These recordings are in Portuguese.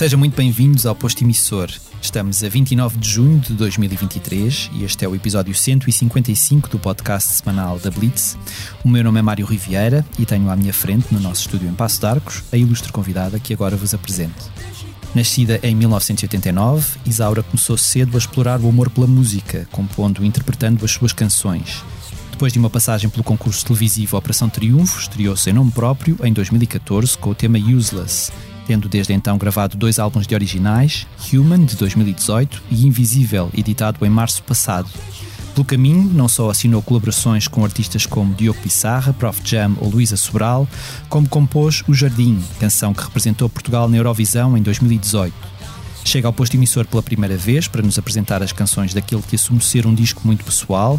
Sejam muito bem-vindos ao Posto Emissor. Estamos a 29 de junho de 2023 e este é o episódio 155 do podcast semanal da Blitz. O meu nome é Mário Riviera e tenho à minha frente, no nosso estúdio em Passo de Arcos, a ilustre convidada que agora vos apresento. Nascida em 1989, Isaura começou cedo a explorar o amor pela música, compondo e interpretando as suas canções. Depois de uma passagem pelo concurso televisivo Operação Triunfo, estreou-se em nome próprio em 2014 com o tema Useless tendo desde então gravado dois álbuns de originais, Human, de 2018, e Invisível, editado em março passado. Pelo caminho, não só assinou colaborações com artistas como Diogo Pissarra, Prof Jam ou Luísa Sobral, como compôs O Jardim, canção que representou Portugal na Eurovisão em 2018. Chega ao posto emissor pela primeira vez para nos apresentar as canções daquele que assume ser um disco muito pessoal,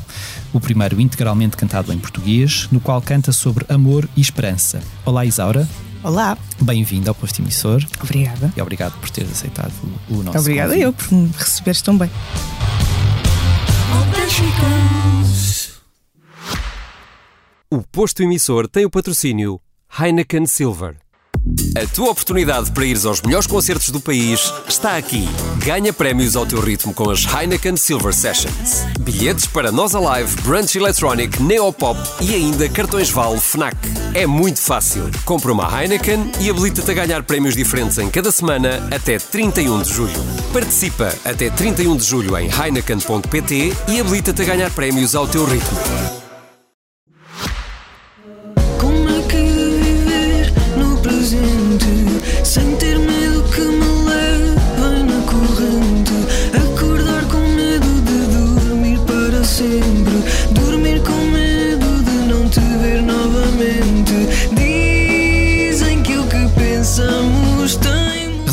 o primeiro integralmente cantado em português, no qual canta sobre amor e esperança. Olá, Isaura. Olá. Bem-vindo ao Posto Emissor. Obrigada. E obrigado por teres aceitado o nosso Obrigada convite. eu por me receberes tão bem. O posto emissor tem o patrocínio Heineken Silver. A tua oportunidade para ires aos melhores concertos do país está aqui. Ganha prémios ao teu ritmo com as Heineken Silver Sessions. Bilhetes para Nós Alive, Brunch Electronic, Neopop e ainda cartões Vale Fnac. É muito fácil. Compra uma Heineken e habilita-te a ganhar prémios diferentes em cada semana até 31 de julho. Participa até 31 de julho em heineken.pt e habilita-te a ganhar prémios ao teu ritmo. Presente sem ter medo que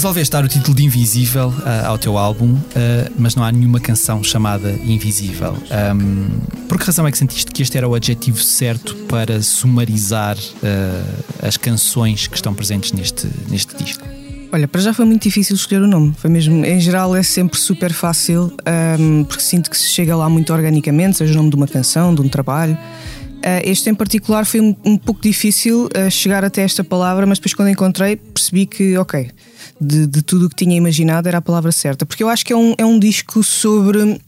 Resolveste dar o título de Invisível ah, ao teu álbum, ah, mas não há nenhuma canção chamada Invisível. Ahm, por que razão é que sentiste que este era o adjetivo certo para sumarizar ah, as canções que estão presentes neste, neste disco? Olha, para já foi muito difícil escolher o nome. Foi mesmo, em geral é sempre super fácil, ahm, porque sinto que se chega lá muito organicamente, seja o nome de uma canção, de um trabalho. Ah, este em particular foi um, um pouco difícil ah, chegar até esta palavra, mas depois quando encontrei percebi que, ok, de, de tudo o que tinha imaginado era a palavra certa. Porque eu acho que é um, é um disco sobre.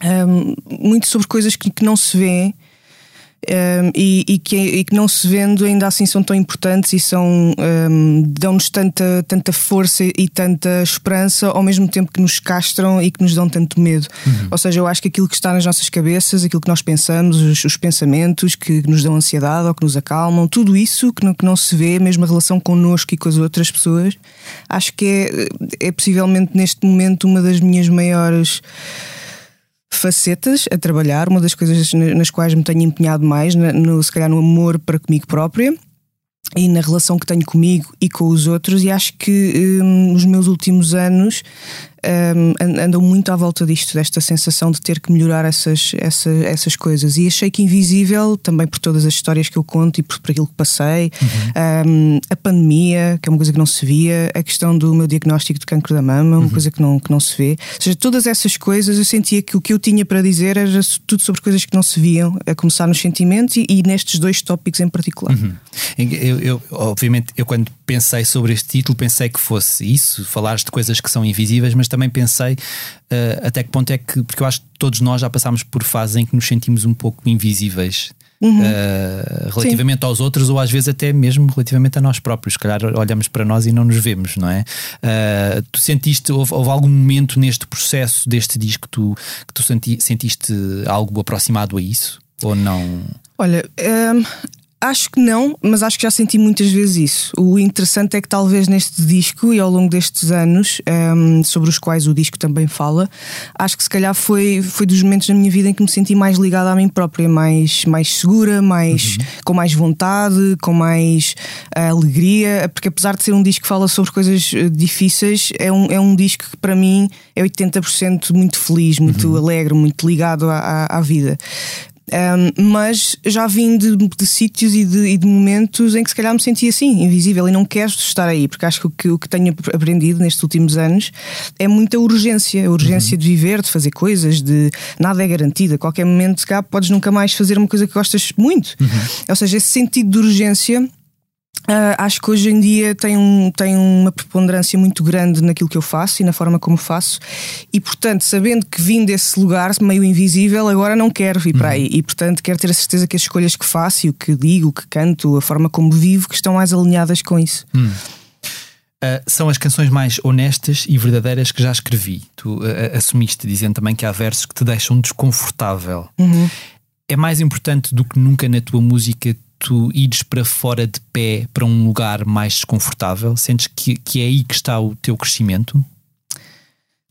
ahm, muito sobre coisas que, que não se vêem. Um, e, e que, e que não se vendo ainda assim são tão importantes e são um, dão-nos tanta, tanta força e tanta esperança ao mesmo tempo que nos castram e que nos dão tanto medo. Ou seja, eu acho que aquilo que está nas nossas cabeças, aquilo que nós pensamos, os, os pensamentos que nos dão ansiedade ou que nos acalmam, tudo isso que não, que não se vê, mesmo a relação connosco e com as outras pessoas, acho que é, é possivelmente neste momento uma das minhas maiores facetas a trabalhar, uma das coisas na- nas quais me tenho empenhado mais, no, se calhar no amor para comigo própria e na relação que tenho comigo e com os outros, e acho que hum, meus últimos anos an- andam muito à volta disto, desta sensação de ter que melhorar essas, essa- essas coisas. E achei que Invisível, também por todas as histórias que eu conto e por, por aquilo que passei, hum, a pandemia, que é uma coisa que não se via, a questão do meu diagnóstico de cancro da mama, uma coisa que não, que não se vê. Ou seja, todas essas coisas eu sentia que o que eu tinha para dizer era tudo sobre coisas que não se viam, a começar nos sentimentos e, e nestes dois tópicos em particular. Eu, eu- obviamente, eu quando pensei sobre este título, pensei que fosse isso, falares de coisas que são invisíveis, mas também pensei ah, até que ponto é que, porque eu acho que todos nós já passámos por fases em que nos sentimos um pouco invisíveis. ah, relativamente aos outros, ou às vezes até mesmo relativamente a nós próprios. Se calhar olhamos para nós e não nos vemos, não é? Ah, tu sentiste, houve, houve algum momento neste processo deste disco que tu, que tu senti- sentiste algo aproximado a isso? Ou não? Olha, hum, acho que não, mas acho que já senti muitas vezes isso. O interessante é que talvez neste disco e ao longo destes anos, hum, sobre os quais o disco também fala, acho que se calhar foi, foi dos momentos na minha vida em que me senti mais ligada a mim própria, mais, mais segura, mais, com mais vontade, com mais ah, alegria, porque apesar de ser um disco que fala sobre coisas eh, difíceis, é um, é um disco que para mim é 80% muito feliz, muito alegre, muito ligado à, à- à vida. Um, mas já vim de, de sítios e de, e de, momentos em que se calhar me sentia assim, invisível, e não quero estar aí, porque acho que o que, o que tenho aprendido nestes últimos anos é muita urgência, a urgência uhum. de viver, de fazer coisas, de nada é garantido, a qualquer momento cá podes nunca mais fazer uma coisa que gostas muito. Uhum. Ou seja, esse sentido de urgência Uh, acho que hoje em dia tem, um, tem uma preponderância muito grande naquilo que eu faço e na forma como faço, e portanto, sabendo que vim desse lugar meio invisível, agora não quero vir uhum. para aí, e portanto, quero ter a certeza que as escolhas que faço e o que digo, o que canto, a forma como vivo, que estão mais alinhadas com isso. Uhum. Uh, são as canções mais honestas e verdadeiras que já escrevi. Tu uh, assumiste dizendo também que há versos que te deixam desconfortável. Uhum. É mais importante do que nunca na tua música tu ires para fora de pé para um lugar mais desconfortável? Sentes que, que é aí que está o teu crescimento?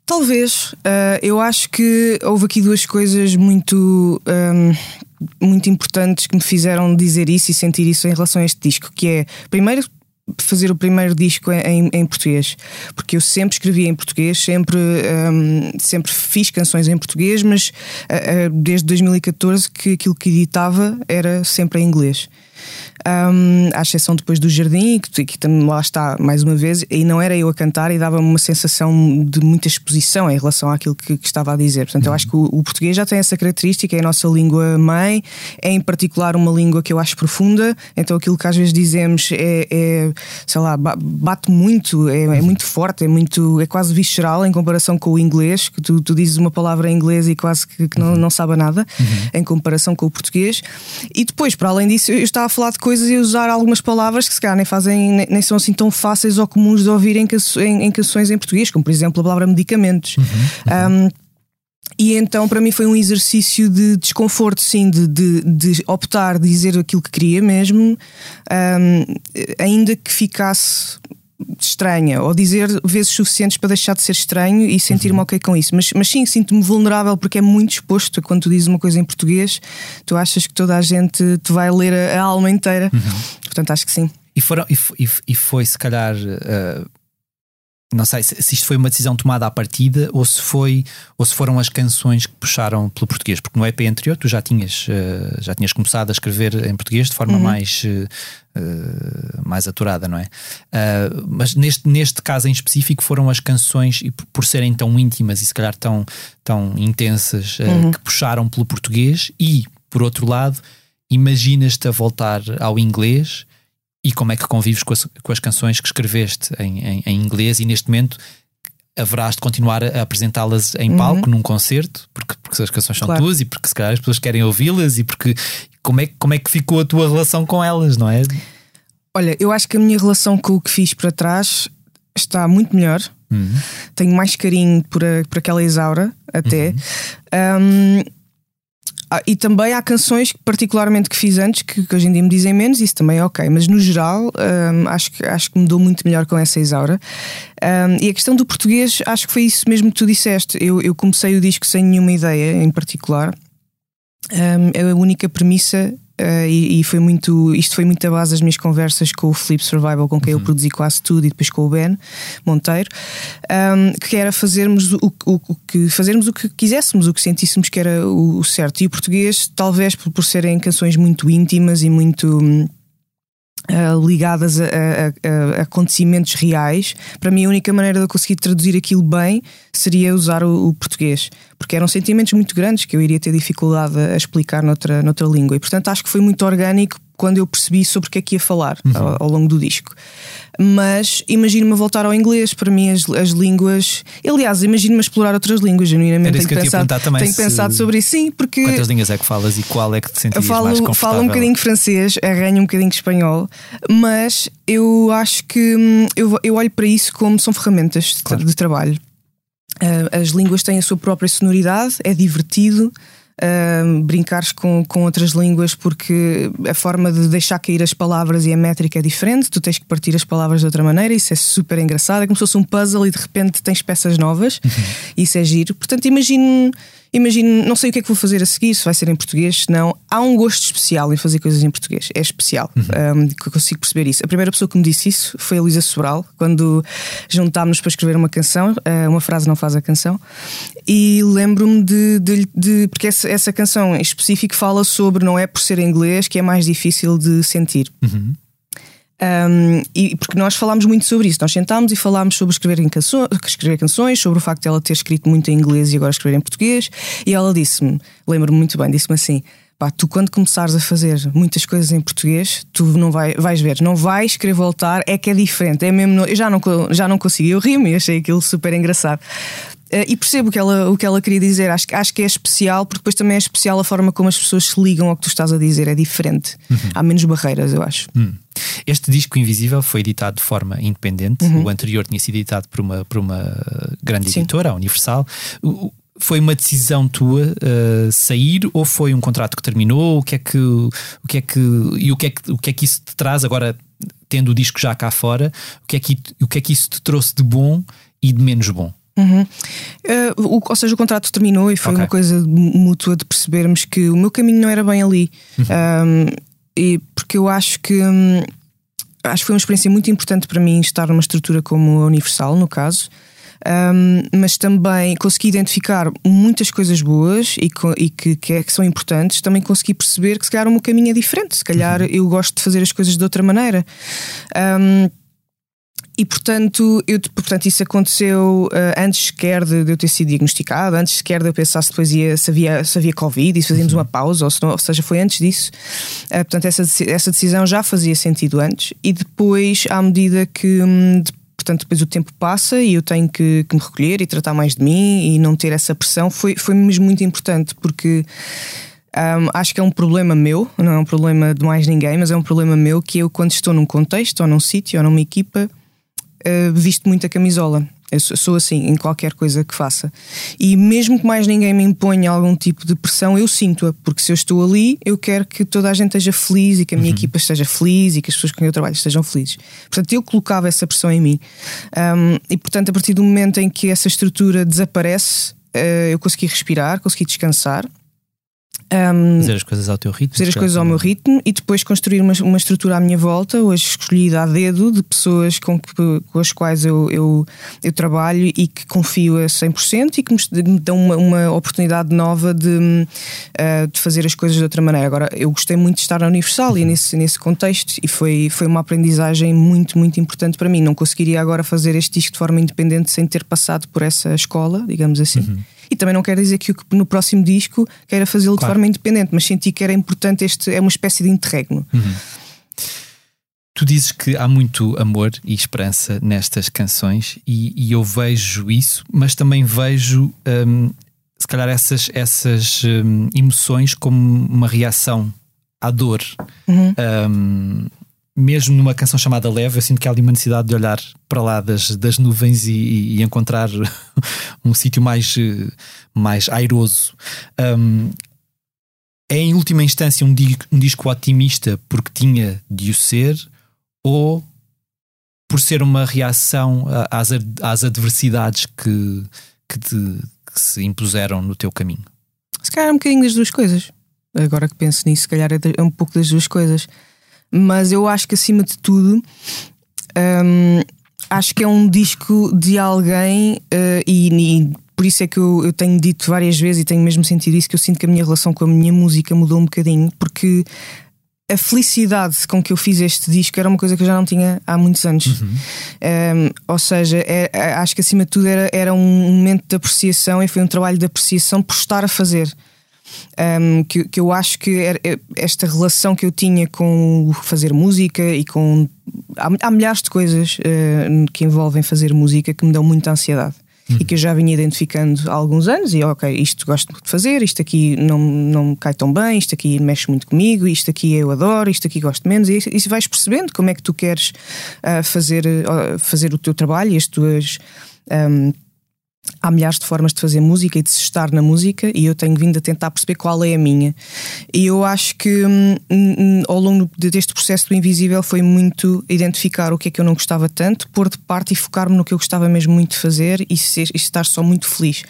Talvez. Uh, eu acho que houve aqui duas coisas muito, um, muito importantes que me fizeram dizer isso e sentir isso em relação a este disco, que é, primeiro, fazer o primeiro disco em, em, português, porque eu sempre escrevia em português, sempre, um, sempre fiz canções em português, mas uh, uh, desde 2014 que aquilo que editava era sempre em inglês um, à exceção depois do jardim, que, que também lá está mais uma vez, e não era eu a cantar e dava-me uma sensação de muita exposição em relação àquilo que, que estava a dizer. Portanto, eu acho que o, o, português já tem essa característica, é a nossa língua mãe, é em particular uma língua que eu acho profunda, então aquilo que às vezes dizemos é, é sei lá, bate muito, é, é, muito forte, é muito, é quase visceral em comparação com o inglês, que tu, tu dizes uma palavra em inglês e quase que, que não, não sabe nada, uhum. em comparação com o português. E depois, para além disso, eu estava a falar de coisas e usar algumas palavras que se calhar nem fazem, nem, são assim tão fáceis ou comuns de ouvir em, em, em canções em português, como por exemplo a palavra medicamentos. Uhum, uhum. Um, e então para mim foi um exercício de desconforto, sim, de, de, de optar, de dizer aquilo que queria mesmo, um, ainda que ficasse estranha, ou dizer vezes suficientes para deixar de ser estranho e sentir-me uhum. ok com isso. Mas, mas sim, sinto-me vulnerável porque é muito exposto. Quando tu dizes uma coisa em português, tu achas que toda a gente te vai ler a, a alma inteira. Uhum. Portanto, acho que sim. E, foram, e, e foi se calhar uh, não sei se, se, isto foi uma decisão tomada à partida ou se foi ou se foram as canções que puxaram pelo português, porque no EP anterior tu já tinhas uh, já tinhas começado a escrever em português de forma uhum. mais uh, mais aturada, não é? Uh, mas neste, neste caso em específico foram as canções e por serem tão íntimas e se calhar tão tão intensas uhum. que puxaram pelo português e por outro lado imaginas-te a voltar ao inglês e como é que convives com as, com as canções que escreveste em, em, em, inglês e neste momento haverás de continuar a apresentá-las em uhum. palco, num concerto, porque, porque as canções são claro. tuas e porque se calhar as pessoas querem ouvi-las e porque como é, como é que ficou a tua relação com elas, não é? Olha, eu acho que a minha relação com o que fiz para trás está muito melhor. Uhum. Tenho mais carinho por, a, por aquela Isaura, até. Uhum. Um, ah, e também há canções, particularmente que fiz antes, que, que, hoje em dia me dizem menos, isso também é ok, mas no geral um, acho, que, acho que mudou muito melhor com essa Isaura. Um, e a questão do português, acho que foi isso mesmo que tu disseste. Eu, eu comecei o disco sem nenhuma ideia em particular. Um, a única premissa Uh, e, e, foi muito, isto foi muito a base das minhas conversas com o Flip Survival, com quem uhum. eu produzi quase tudo, e depois com o Ben Monteiro, um, que era fazermos o, o, o, que fazermos o que quiséssemos, o que sentíssemos que era o, o certo. E o português, talvez por, por serem canções muito íntimas e muito hum, Uh, ligadas a, a, a, acontecimentos reais, para mim a única maneira de eu conseguir traduzir aquilo bem seria usar o, o, português, porque eram sentimentos muito grandes que eu iria ter dificuldade a explicar noutra, noutra língua. E portanto acho que foi muito orgânico quando eu percebi sobre o que é que ia falar uhum. ao, ao, longo do disco. Mas imagino-me voltar ao inglês, para mim as, as línguas. Aliás, imagino-me explorar outras línguas, genuinamente. Tenho, que pensado, também tenho pensado sobre isso, sim, porque. Quantas línguas é que falas e qual é que te sentias eu falo, mais confortável? Falo um bocadinho francês, arranho um bocadinho espanhol, mas eu acho que hum, eu, eu olho para isso como são ferramentas claro. de, trabalho. Uh, as línguas têm a sua própria sonoridade, é divertido uh, brincares com, com outras línguas, porque a forma de deixar cair as palavras e a métrica é diferente, tu tens que partir as palavras de outra maneira, isso é super engraçado, é como se fosse um puzzle e de repente tens peças novas, uhum. isso é giro. Portanto, imagino imagino, não sei o que é que vou fazer a seguir, se vai ser em português, se não. Há um gosto especial em fazer coisas em português, é especial, um, que eu consigo perceber isso. A primeira pessoa que me disse isso foi a Luísa Sobral, quando juntámos para escrever uma canção, uh, uma frase não faz a canção, e lembro-me de, de, de, Porque essa, essa canção em específico fala sobre não é por ser em inglês que é mais difícil de sentir. Um, e porque nós falámos muito sobre isso, nós sentámos e falámos sobre escrever, canções, escrever canções, sobre o facto de ela ter escrito muito em inglês e agora escrever em português. E ela disse-me, lembro-me muito bem, disse-me assim: pá, tu quando começares a fazer muitas coisas em português, tu não vai, vais ver, não vais querer voltar, é que é diferente, é mesmo. Eu já não, já não consegui, eu ri-me e achei aquilo super engraçado. Uh, e percebo o que, ela, o que ela queria dizer. Acho, acho que é especial, porque depois também é especial a forma como as pessoas se ligam ao que tu estás a dizer. É diferente. Uhum. Há menos barreiras, eu acho. Uhum. Este disco Invisível foi editado de forma independente. Uhum. O anterior tinha sido editado por uma, por uma grande Sim. editora, a Universal. O, foi uma decisão tua uh, sair ou foi um contrato que terminou? O que é que, o que é que e o que é que, o que é que isso te traz agora tendo o disco já cá fora? O que é que o que é que isso te trouxe de bom e de menos bom? Uhum. Uh, o, ou seja, o contrato terminou e foi okay. uma coisa mútua de percebermos que o meu caminho não era bem ali. Uhum. Um, e porque eu acho que hum, acho que foi uma experiência muito importante para mim estar numa estrutura como a Universal, no caso. Um, mas também consegui identificar muitas coisas boas e, e que, que, é, que, são importantes. Também consegui perceber que se calhar o meu caminho é diferente. Se calhar uhum. eu gosto de fazer as coisas de outra maneira. Um, e portanto, eu, portanto isso aconteceu uh, antes sequer de, de, eu ter sido diagnosticado, antes sequer de eu pensar se depois ia, se havia, se havia Covid e se fazíamos uhum. uma pausa, ou, se não, ou seja, foi antes disso. Uh, portanto, essa, essa decisão já fazia sentido antes. E depois, à medida que. Hum, de, portanto, depois o tempo passa e eu tenho que, que, me recolher e tratar mais de mim e não ter essa pressão, foi, foi mesmo muito importante, porque. Um, acho que é um problema meu, não é um problema de mais ninguém, mas é um problema meu que eu, quando estou num contexto, ou num sítio, ou numa equipa, uh, visto muito a camisola. Eu sou assim em qualquer coisa que faça. E mesmo que mais ninguém me imponha algum tipo de pressão, eu sinto-a, porque se eu estou ali, eu quero que toda a gente esteja feliz e que a minha uhum. equipa esteja feliz e que as pessoas com quem eu trabalho estejam felizes. Portanto, eu colocava essa pressão em mim. Um, e portanto, a partir do momento em que essa estrutura desaparece, uh, eu consegui respirar, consegui descansar. Um, fazer as coisas ao teu ritmo. Fazer as coisas ao meu ritmo e depois construir uma, uma estrutura à minha volta, hoje escolhida a dedo, de pessoas com, que, com as quais eu, eu, eu, trabalho e que confio a 100% e que me, dão uma, uma oportunidade nova de, uh, de fazer as coisas de outra maneira. Agora, eu gostei muito de estar na Universal uhum. e nesse, nesse contexto e foi, foi uma aprendizagem muito, muito importante para mim. Não conseguiria agora fazer este disco de forma independente sem ter passado por essa escola, digamos assim. Uhum. E também não quer dizer que no próximo disco queira fazê-lo claro. de forma independente, mas senti que era importante este, é uma espécie de interregno. Uhum. Tu dizes que há muito amor e esperança nestas canções e, e eu vejo isso, mas também vejo hum, se calhar essas, essas hum, emoções como uma reação à dor. Uhum. Um, mesmo numa canção chamada Leve, eu sinto que há ali uma necessidade de olhar para lá das, das nuvens e, e encontrar um sítio mais, mais airoso. Um, é em última instância um disco, um disco otimista porque tinha de o ser, ou por ser uma reação às, às adversidades que, que, te, que se impuseram no teu caminho? Se calhar é um bocadinho das duas coisas. Agora que penso nisso, se calhar é, é um pouco das duas coisas mas eu acho que acima de tudo. Um, acho que é um disco de alguém uh, e, e, por isso é que eu, eu, tenho dito várias vezes e tenho mesmo sentido isso que eu sinto que a minha relação com a minha música mudou um bocadinho porque a felicidade com que eu fiz este disco era uma coisa que eu já não tinha há muitos anos. Uhum. Um, ou seja, é, é, acho que acima de tudo era, era um momento de apreciação e foi um trabalho de apreciação por estar a fazer um, que, que eu acho que é, esta relação que eu tinha com fazer música e com. Há, há milhares de coisas uh, que envolvem fazer música que me dão muita ansiedade. Uhum. E que eu já vinha identificando há alguns anos, e ok, isto gosto de fazer, isto aqui não, não me cai tão bem, isto aqui mexe muito comigo, isto aqui eu adoro, isto aqui gosto menos, e, e vais percebendo como é que tu queres uh, fazer, uh, fazer o teu trabalho e as tuas. Um, há milhares de formas de fazer música e de se estar na música e eu tenho vindo a tentar perceber qual é a minha. E eu acho que hum, hum, ao longo deste processo do invisível foi muito identificar o que é que eu não gostava tanto, pôr de parte e focar-me no que eu gostava mesmo muito de fazer e, ser, e estar só muito feliz.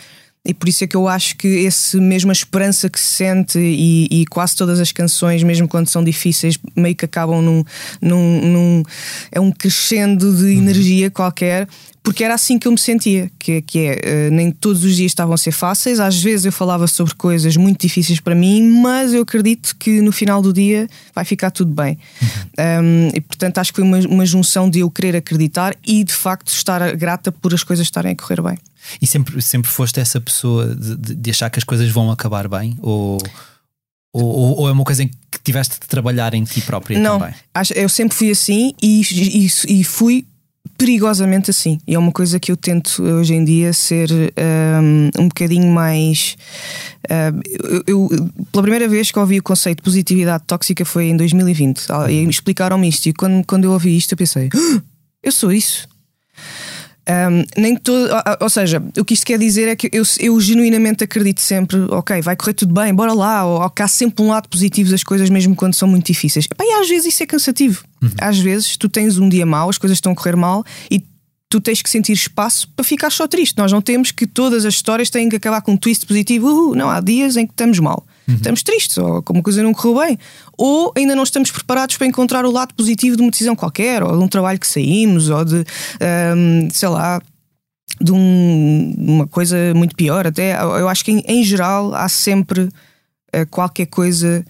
E por isso é que eu acho que esse mesma esperança que se sente e, e, quase todas as canções, mesmo quando são difíceis, meio que acabam num. num, num é um crescendo de energia qualquer porque era assim que eu me sentia, que, que é, uh, nem todos os dias estavam a ser fáceis, às vezes eu falava sobre coisas muito difíceis para mim, mas eu acredito que no final do dia vai ficar tudo bem. Uhum. Um, e portanto acho que foi uma, uma junção de eu querer acreditar e de facto estar grata por as coisas estarem a correr bem. E sempre, sempre foste essa pessoa de, de achar que as coisas vão acabar bem? Ou, ou, ou, é uma coisa em que tiveste de trabalhar em ti própria Não, também? Acho, eu sempre fui assim e, e, e fui perigosamente assim. E é uma coisa que eu tento hoje em dia ser um, um bocadinho mais. Uh, eu, pela primeira vez que ouvi o conceito de positividade tóxica foi em 2020. E explicaram-me isto. E quando, quando eu ouvi isto, eu pensei: ah, eu sou isso. Um, nem todo, ou seja, o que isto quer dizer é que eu, eu genuinamente acredito sempre, ok, vai correr tudo bem, bora lá, ou, ou que há sempre um lado positivo das coisas, mesmo quando são muito difíceis. e às vezes isso é cansativo. Uhum. Às vezes tu tens um dia mau, as coisas estão a correr mal e tu tens que sentir espaço para ficar só triste. Nós não temos que todas as histórias têm que acabar com um twist positivo. Uhul, não, há dias em que estamos mal. Uhum. Estamos tristes, ou como coisa não correu bem, ou ainda não estamos preparados para encontrar o lado positivo de uma decisão qualquer, ou de um trabalho que saímos, ou de, um, sei lá, de um, uma coisa muito pior. Até eu acho que em, em geral há sempre uh, qualquer coisa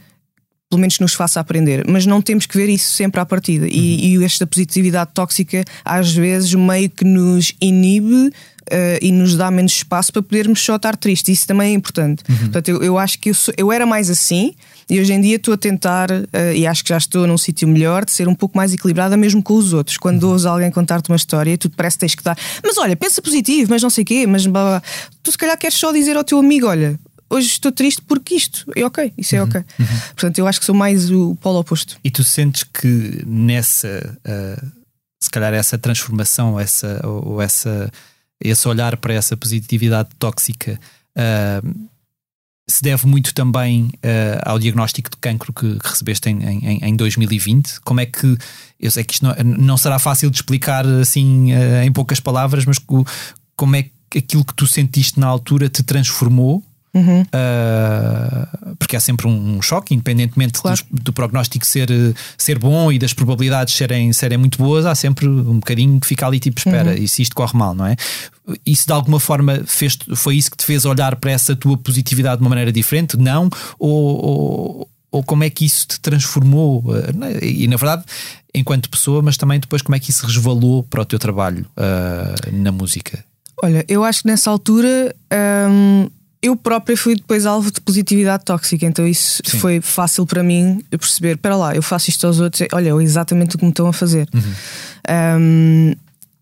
pelo menos nos faça aprender, mas não temos que ver isso sempre à partida. E, uhum. e esta positividade tóxica às vezes meio que nos inibe uh, e nos dá menos espaço para podermos só estar tristes. Isso também é importante. Uhum. Portanto, eu, eu acho que eu, sou, eu era mais assim e hoje em dia estou a tentar, uh, e acho que já estou num sítio melhor, de ser um pouco mais equilibrada mesmo com os outros. Quando uhum. ouves alguém contar-te uma história, tu parece que tens que dar, mas olha, pensa positivo, mas não sei o quê, mas blá, blá. tu se calhar queres só dizer ao teu amigo: olha, hoje estou triste porque isto é ok, isso é uhum, ok. Uhum. Portanto, eu acho que sou mais o polo oposto. E tu sentes que nessa, uh, se calhar, essa transformação, essa, ou, ou essa esse olhar para essa positividade tóxica uh, se deve muito também uh, ao diagnóstico de cancro que, recebeste em, em, em, 2020. Como é que eu sei que isto não, não será fácil de explicar assim uh, em poucas palavras, mas como é que aquilo que tu sentiste na altura te transformou Uhum. Uh, porque há sempre um, choque, independentemente claro. do, do, prognóstico ser, ser bom e das probabilidades serem, serem muito boas, há sempre um bocadinho que fica ali tipo espera, uhum. e se isto corre mal, não é? Isso de alguma forma fez, foi isso que te fez olhar para essa tua positividade de uma maneira diferente? Não? Ou, ou, ou como é que isso te transformou? Uh, e na verdade, enquanto pessoa, mas também depois como é que isso resvalou para o teu trabalho uh, na música? Olha, eu acho que nessa altura. Um eu própria fui depois alvo de positividade tóxica, então isso Sim. foi fácil para mim perceber: espera lá, eu faço isto aos outros, olha, é exatamente o que me estão a fazer. Uhum. Um,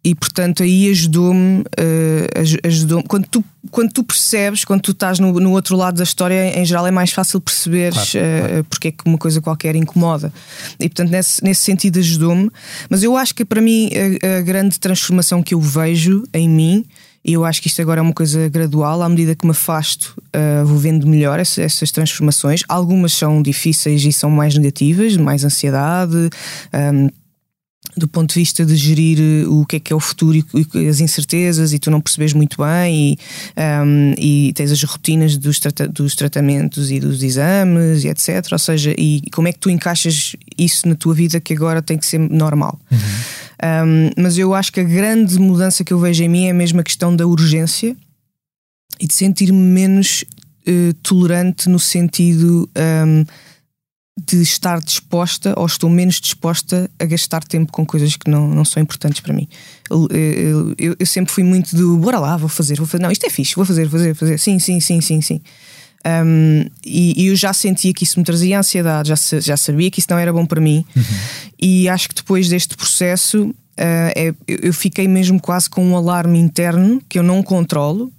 e portanto aí ajudou-me, uh, ajudou quando tu, quando tu percebes, quando tu estás no, no outro lado da história, em geral é mais fácil perceber claro, uh, claro. porque é que uma coisa qualquer incomoda. E portanto, nesse, nesse sentido, ajudou-me. Mas eu acho que para mim a, a grande transformação que eu vejo em mim e eu acho que isto agora é uma coisa gradual, à medida que me afasto, uh, vou vendo melhor essa, essas transformações. Algumas são difíceis e são mais negativas, mais ansiedade. Um, do ponto de vista de gerir eh, o que é que é o futuro e as incertezas e tu não percebes muito bem e, um, e tens as rotinas dos, trata dos tratamentos e dos exames e etc. Ou seja, e como é que tu encaixas isso na tua vida que agora tem que ser normal. Uhum. Um, mas eu acho que a grande mudança que eu vejo em mim é mesmo a questão da urgência e de sentir-me menos uh, tolerante no sentido um, de estar disposta ou estou menos disposta a gastar tempo com coisas que não, não são importantes para mim. Eu, eu, eu sempre fui muito do bora lá, vou fazer, vou fazer. Não, isto é fixe, vou fazer, vou fazer, vou fazer. Sim, sim, sim, sim, sim. Um, e, e, eu já sentia que isso me trazia ansiedade, já, já sabia que isso não era bom para mim. Uhum. E acho que depois deste processo uh, é, eu fiquei mesmo quase com um alarme interno que eu não controlo.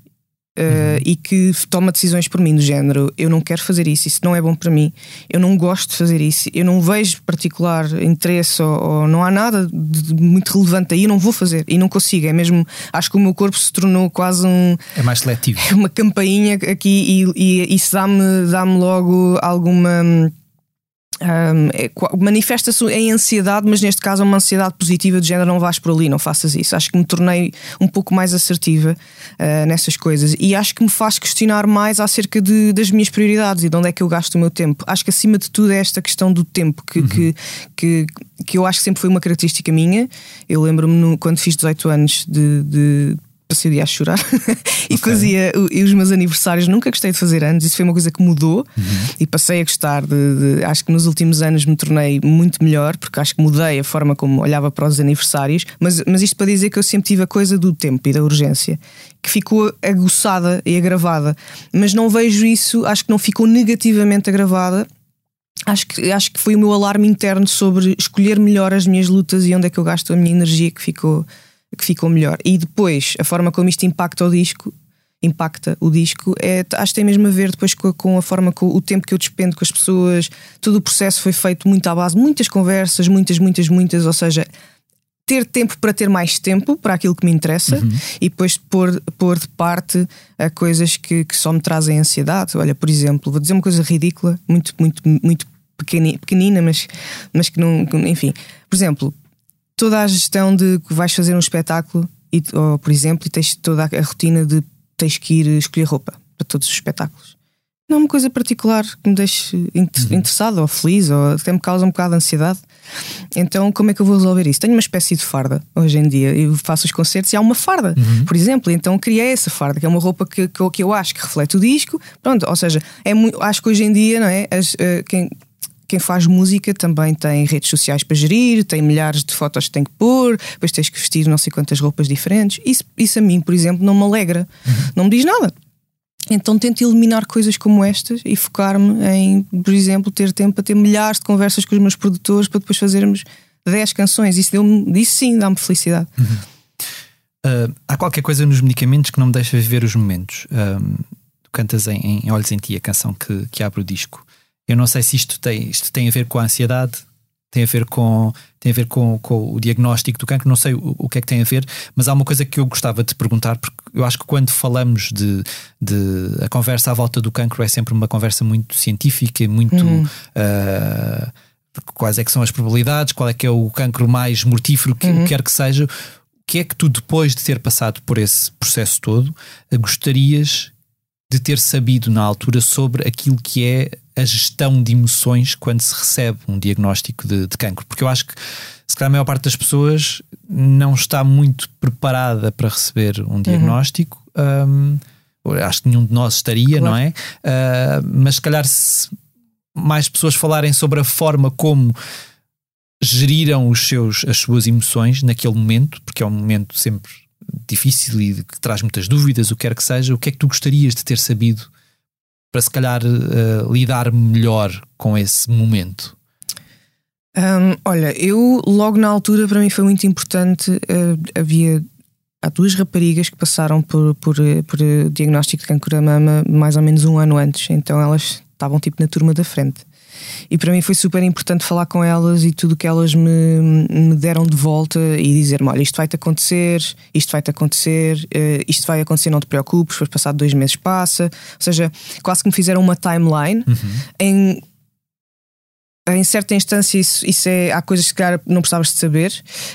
Uh, e que toma decisões por mim, do género: eu não quero fazer isso, isso não é bom para mim, eu não gosto de fazer isso, eu não vejo particular interesse ou, ou não há nada de muito relevante aí, eu não vou fazer e não consigo. É mesmo, acho que o meu corpo se tornou quase um. É mais seletivo. Uma campainha aqui e, e isso dá-me dá, -me, dá -me logo alguma Um, é, manifesta-se em ansiedade, mas neste caso é uma ansiedade positiva de género, não vais por ali, não faças isso. Acho que me tornei um pouco mais assertiva uh, nessas coisas e acho que me faz questionar mais acerca de, das minhas prioridades e de onde é que eu gasto o meu tempo. Acho que acima de tudo é esta questão do tempo que, uhum. que, que, que, eu acho que sempre foi uma característica minha. Eu lembro-me quando fiz 18 anos de, de dia a chorar e okay. fazia e os meus aniversários nunca gostei de fazer anos isso foi uma coisa que mudou uhum. e passei a gostar de, de, acho que nos últimos anos me tornei muito melhor porque acho que mudei a forma como olhava para os aniversários mas, mas isto para dizer que eu sempre tive a coisa do tempo e da urgência que ficou aguçada e agravada mas não vejo isso acho que não ficou negativamente agravada Acho que, acho que foi o meu alarme interno sobre escolher melhor as minhas lutas e onde é que eu gasto a minha energia que ficou, que ficou melhor. E depois, a forma como isto impacta o disco, impacta o disco, é, acho que tem mesmo a ver depois com, com a forma, com o tempo que eu despendo com as pessoas. Todo o processo foi feito muito à base, muitas conversas, muitas, muitas, muitas, ou seja, ter tempo para ter mais tempo para aquilo que me interessa uhum. e depois pôr, pôr de parte a coisas que, que só me trazem ansiedade. Olha, por exemplo, vou dizer uma coisa ridícula, muito, muito, muito pequenina, pequenina mas, mas que não. Enfim, por exemplo, toda a gestão de que vais fazer um espetáculo, e, ou, por exemplo, e tens toda a rotina de tens que ir escolher roupa para todos os espetáculos. Não é uma coisa particular que me deixe uhum. interessado ou feliz ou até me causa um bocado de ansiedade. Então, como é que eu vou resolver isso? Tenho uma espécie de farda hoje em dia. Eu faço os concertos e há uma farda, uhum. por exemplo. Então, criei essa farda, que é uma roupa que, que, que eu acho que reflete o disco. Pronto, ou seja, é muito, acho que hoje em dia, não é? As, uh, quem, quem faz música também tem redes sociais para gerir, tem milhares de fotos que tem que pôr, depois tens que vestir não sei quantas roupas diferentes. Isso, isso a mim, por exemplo, não me alegra, uhum. não me diz nada. Então tento eliminar coisas como estas e focar-me em, por exemplo, ter tempo para ter milhares de conversas com os meus produtores para depois fazermos 10 canções. Isso, deu isso sim dá-me felicidade. Uhum. Uh, há qualquer coisa nos medicamentos que não me deixa viver os momentos. Uh, tu cantas em, em Olhos em Ti, a canção que, que abre o disco. Eu não sei se isto tem, isto tem a ver com a ansiedade, tem a ver com, tem a ver com, com o diagnóstico do cancro, não sei o, o, que é que tem a ver, mas há uma coisa que eu gostava de perguntar, porque eu acho que quando falamos de, de a conversa à volta do cancro é sempre uma conversa muito científica, muito uhum. uh, quais é que são as probabilidades, qual é que é o cancro mais mortífero, que, uhum. quer que seja. O que é que tu, depois de ter passado por esse processo todo, gostarias de ter sabido na altura sobre aquilo que é a gestão de emoções quando se recebe um diagnóstico de, de cancro. Porque eu acho que, se calhar, a maior parte das pessoas não está muito preparada para receber um diagnóstico. Uhum. Um, acho que nenhum de nós estaria, claro. não é? Uh, mas se calhar, se mais pessoas falarem sobre a forma como geriram os seus, as suas emoções naquele momento, porque é um momento sempre difícil e que traz muitas dúvidas, o que quer que seja, o que é que tu gostarias de ter sabido para se calhar uh, lidar melhor com esse momento? Um, olha, eu logo na altura para mim foi muito importante. Uh, havia há duas raparigas que passaram por, por, por diagnóstico de câncer da mama mais ou menos um ano antes, então elas estavam tipo na turma da frente. E para mim foi super importante falar com elas e tudo que elas me, me deram de volta e dizer-me: olha, isto vai-te acontecer, isto vai-te acontecer, uh, isto vai acontecer, não te preocupes, depois passado dois meses passa. Ou seja, quase que me fizeram uma timeline uhum. em em certa instância isso, isso é, há coisas que não precisavas de saber.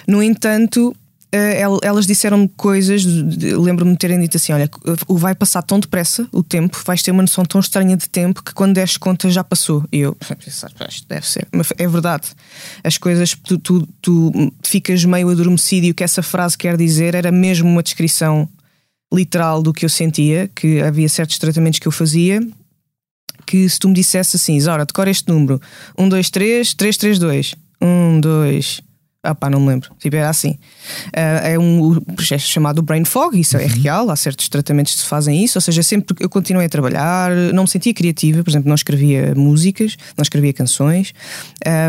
No entanto, eh, elas disseram-me coisas, lembro-me de terem dito assim: olha, vai passar tão depressa o tempo, vais ter uma noção tão estranha de tempo que quando des conta já passou. E eu, deve ser, mas é verdade. As coisas, tu, tu, tu ficas meio adormecido e o que essa frase quer dizer era mesmo uma descrição literal do que eu sentia, que havia certos tratamentos que eu fazia. Que se tu me dissesse assim, Zora, decora este número: 1, 2, 3, 3, 3, 2, 1, 2, ah pá, não me lembro. Tipo, era assim. Uh, é um processo chamado Brain Fog, isso é uhum. é real, há certos tratamentos que se fazem isso, ou seja, sempre eu continuei a trabalhar, não me sentia criativa, por exemplo, não escrevia músicas, não escrevia canções,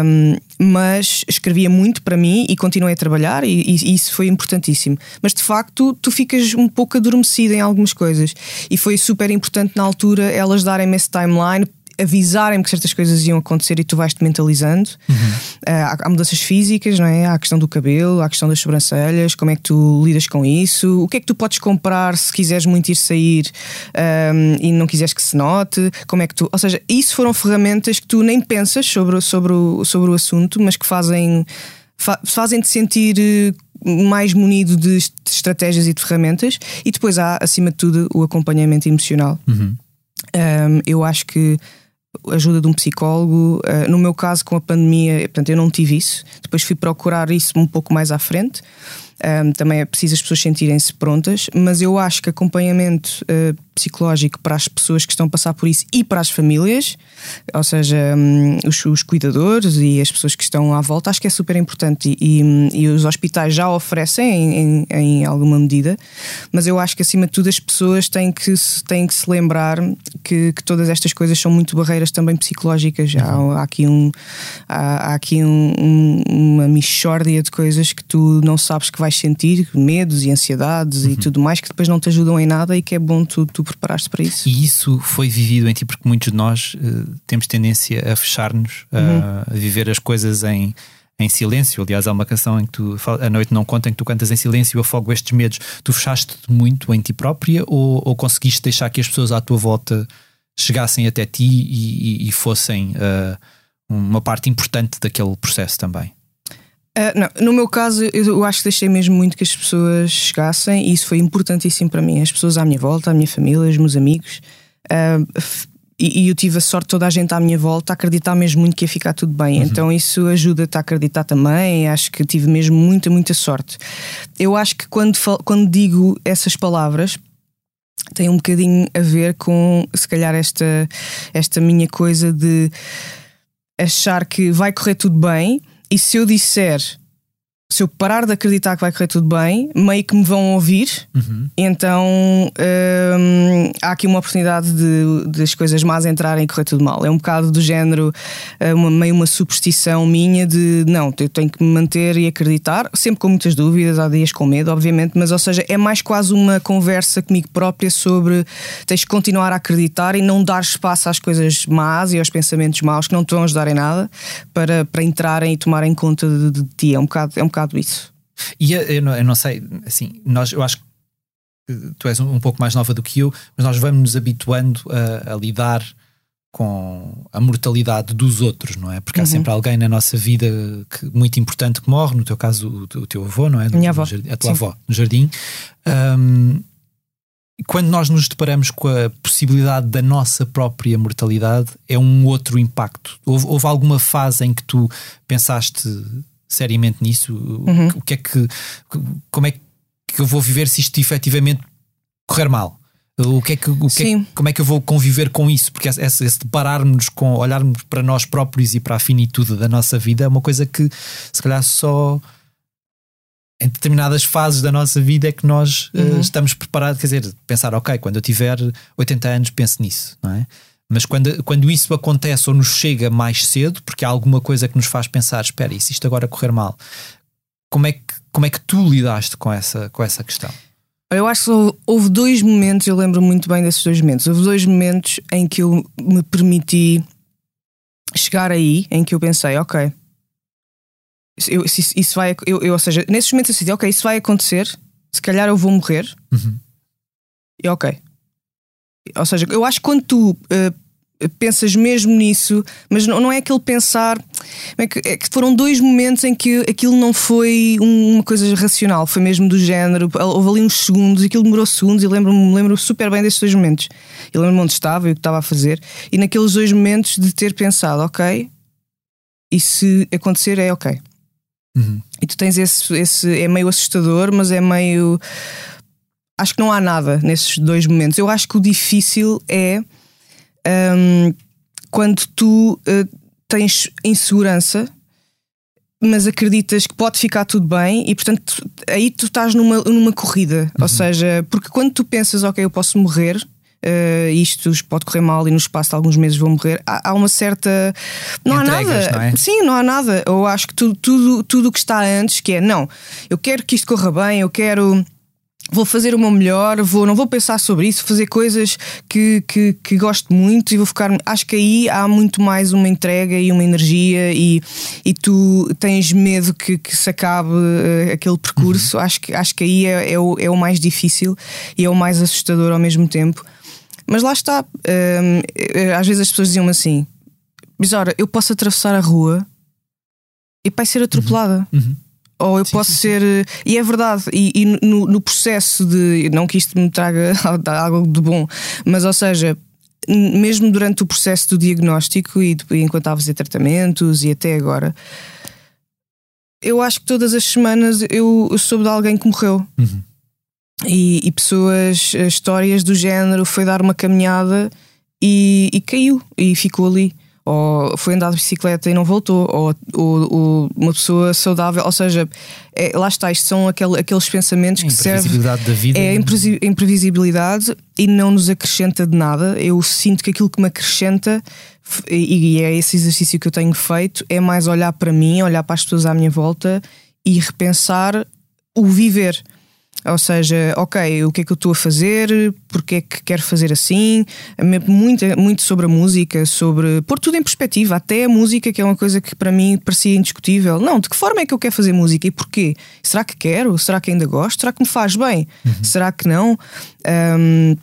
um, mas escrevia muito para mim e continuei a trabalhar e, e, isso foi importantíssimo. Mas de facto, tu ficas um pouco adormecida em algumas coisas e foi super importante na altura elas darem-me esse timeline avisarem-me que certas coisas iam acontecer e tu vais-te mentalizando. Uhum. há, há mudanças físicas, não é? Há a questão do cabelo, há a questão das sobrancelhas, como é que tu lidas com isso? O que é que tu podes comprar se quiseres muito ir sair um, e não quiseres que se note? Como é que tu. Ou seja, isso foram ferramentas que tu nem pensas sobre, sobre, o, sobre o assunto, mas que fazem, fa, fazem-te sentir eh, mais munido de estratégias e de ferramentas. E depois há, acima de tudo, o acompanhamento emocional. Uhum. Um, eu acho que ajuda de um psicólogo. Uh, no meu caso, com a pandemia, portanto, eu não tive isso. Depois fui procurar isso um pouco mais à frente. Um, também é preciso as pessoas sentirem-se prontas, mas eu acho que acompanhamento uh, psicológico para as pessoas que estão a passar por isso e para as famílias, ou seja, um, os, os, cuidadores e as pessoas que estão à volta, acho que é super importante e, e, e os hospitais já oferecem em, em, em, alguma medida, mas eu acho que acima de tudo as pessoas têm que, têm que se lembrar que, que todas estas coisas são muito barreiras também psicológicas. Há, há aqui, um, há, há aqui um, um, uma mixórdia de coisas que tu não sabes que vais sentir, medos e ansiedades uhum. e tudo mais, que depois não te ajudam em nada e que é bom tu, tu preparaste para isso. E isso foi vivido em ti, porque muitos de nós uh, temos tendência a fechar-nos, uhum. a viver as coisas em, em silêncio. Aliás, há uma canção em que tu, A Noite Não Conta, em que tu cantas em silêncio e afogo estes medos. Tu fechaste muito em ti própria ou, ou conseguiste deixar que as pessoas à tua volta chegassem até ti e, e, e fossem uh, uma parte importante daquele processo também? Uh, não, no meu caso, eu acho que deixei mesmo muito que as pessoas chegassem e isso foi importantíssimo para mim. As pessoas à minha volta, a minha família, os meus amigos. Uh, e, e, eu tive a sorte toda a gente à minha volta a acreditar mesmo muito que ia ficar tudo bem. Uhum. Então isso ajuda-te a acreditar também. Acho que tive mesmo muita, muita sorte. Eu acho que quando, quando digo essas palavras, tem um bocadinho a ver com, se calhar, esta, esta minha coisa de achar que vai correr tudo bem e se eu disser, se eu parar de acreditar que vai correr tudo bem, meio que me vão ouvir, uhum. então hum, há aqui uma oportunidade de, de, as coisas más entrarem e correr tudo mal. É um bocado do género, eh, uma, meio uma superstição minha de não, eu tenho que me manter e acreditar, sempre com muitas dúvidas, há dias com medo, obviamente, mas ou seja, é mais quase uma conversa comigo própria sobre tens que continuar a acreditar e não dar espaço às coisas más e aos pensamentos maus que não te vão ajudar em nada para, para entrarem e tomarem conta de, de, de ti. É um bocado, é um bocado isso. E eu não, eu não sei, assim, nós, eu acho que tu és um, um, pouco mais nova do que eu, mas nós vamos nos habituando a, a lidar com a mortalidade dos outros, não é? Porque uhum. há sempre alguém na nossa vida que, muito importante que morre, no teu caso, o, o teu avô, não é? Minha avó. a tua Sim. avó, no jardim. Um, quando nós nos deparamos com a possibilidade da nossa própria mortalidade, é um outro impacto. Houve, houve alguma fase em que tu pensaste seriamente nisso? Uhum. O que é que. Como é que eu vou viver se isto efetivamente correr mal? O que é que, o que é, como é que eu vou conviver com isso? Porque esse, esse depararmos com, olharmos para nós próprios e para a finitude da nossa vida é uma coisa que se calhar só em determinadas fases da nossa vida é que nós uhum. uh, estamos preparados, quer dizer, pensar, ok, quando eu tiver 80 anos penso nisso, não é? Mas quando, quando isso acontece ou nos chega mais cedo, porque há alguma coisa que nos faz pensar, espera, e se isto agora correr mal, como é que, como é que tu lidaste com essa, com essa questão? Eu acho que houve, houve dois momentos, eu lembro muito bem desses dois momentos. Houve dois momentos em que eu me permiti chegar aí, em que eu pensei, ok, eu, isso, isso vai, eu, eu, ou seja, nesses momentos eu decidi, ok, isso vai acontecer, se calhar eu vou morrer, uhum. e ok. Ou seja, eu acho que quando tu uh, pensas mesmo nisso, mas não, não é aquele pensar. É que, é que, foram dois momentos em que aquilo não foi uma coisa racional, foi mesmo do género. Houve ali uns segundos, aquilo demorou segundos e lembro-me lembro super bem desses dois momentos. Eu lembro-me onde estava e o que estava a fazer, e naqueles dois momentos de ter pensado, ok, e se acontecer é ok. Uhum. E tu tens esse, esse. É meio assustador, mas é meio. Acho que não há nada nesses dois momentos. Eu acho que o difícil é um, quando tu uh, tens insegurança, mas acreditas que pode ficar tudo bem e, portanto, aí tu estás numa, numa corrida. Uhum. Ou seja, porque quando tu pensas, ok, eu posso morrer, uh, isto pode correr mal e no espaço de alguns meses vou morrer, há, há uma certa. Não Entregas, há nada. Não é? Sim, não há nada. Eu acho que tudo o tudo, tudo que está antes, que é, não, eu quero que isto corra bem, eu quero vou fazer o meu melhor, vou, não vou pensar sobre isso, fazer coisas que, que, que, gosto muito e vou ficar. Acho que aí há muito mais uma entrega e uma energia e, e tu tens medo que, que se acabe uh, aquele percurso. Uhum. Acho, que, acho que aí é, é, o, é o mais difícil e é o mais assustador ao mesmo tempo. Mas lá está. Uh, às vezes as pessoas diziam assim: Mas ora, eu posso atravessar a rua e vai ser atropelada. Uhum. Uhum ou eu sim, posso sim, ser. Sim. E é verdade, e, e no, no, processo de. Não que isto me traga algo de bom, mas ou seja. Mesmo durante o processo do diagnóstico e, enquanto estava a fazer tratamentos e até agora, eu acho que todas as semanas eu, eu soube de alguém que morreu. Uhum. E, e, pessoas, histórias do género, foi dar uma caminhada e, e caiu e ficou ali ou foi andar de bicicleta e não voltou, ou, ou, ou uma pessoa saudável, ou seja, é, lá está, isto são aquele, aqueles pensamentos que servem. da vida. É a imprevisibilidade e não nos acrescenta de nada. Eu sinto que aquilo que me acrescenta, e, e é esse exercício que eu tenho feito, é mais olhar para mim, olhar para as pessoas à minha volta e repensar o viver. Ou seja, ok, o que é que eu estou a fazer, porque é que quero fazer assim, muito, muito sobre a música, sobre pôr tudo em perspectiva, até a música, que é uma coisa que para mim parecia indiscutível. Não, de que forma é que eu quero fazer música e porquê? Será que quero? Será que ainda gosto? Será que me faz bem? Uhum. Será que não? Um,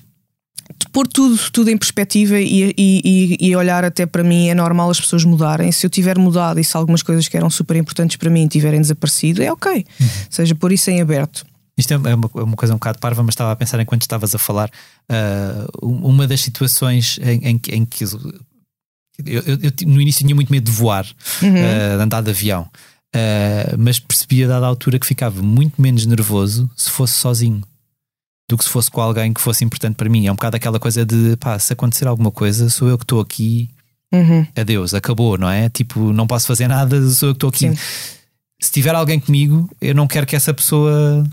pôr tudo, tudo em perspectiva e, e, e, olhar até para mim é normal as pessoas mudarem. Se eu tiver mudado e se algumas coisas que eram super importantes para mim tiverem desaparecido, é ok. Uhum. Ou seja, pôr isso em aberto. Isto é uma, é uma, coisa um bocado parva, mas estava a pensar enquanto estavas a falar. Uh, uma das situações em, em, em que eu, eu, eu, no início tinha muito medo de voar, uhum. uh, de andar de avião, uh, mas percebi a dada altura que ficava muito menos nervoso se fosse sozinho do que se fosse com alguém que fosse importante para mim. É um bocado aquela coisa de pá, se acontecer alguma coisa, sou eu que estou aqui, uhum. adeus, acabou, não é? Tipo, não posso fazer nada, sou eu que estou aqui. Sim. Se tiver alguém comigo, eu não quero que essa pessoa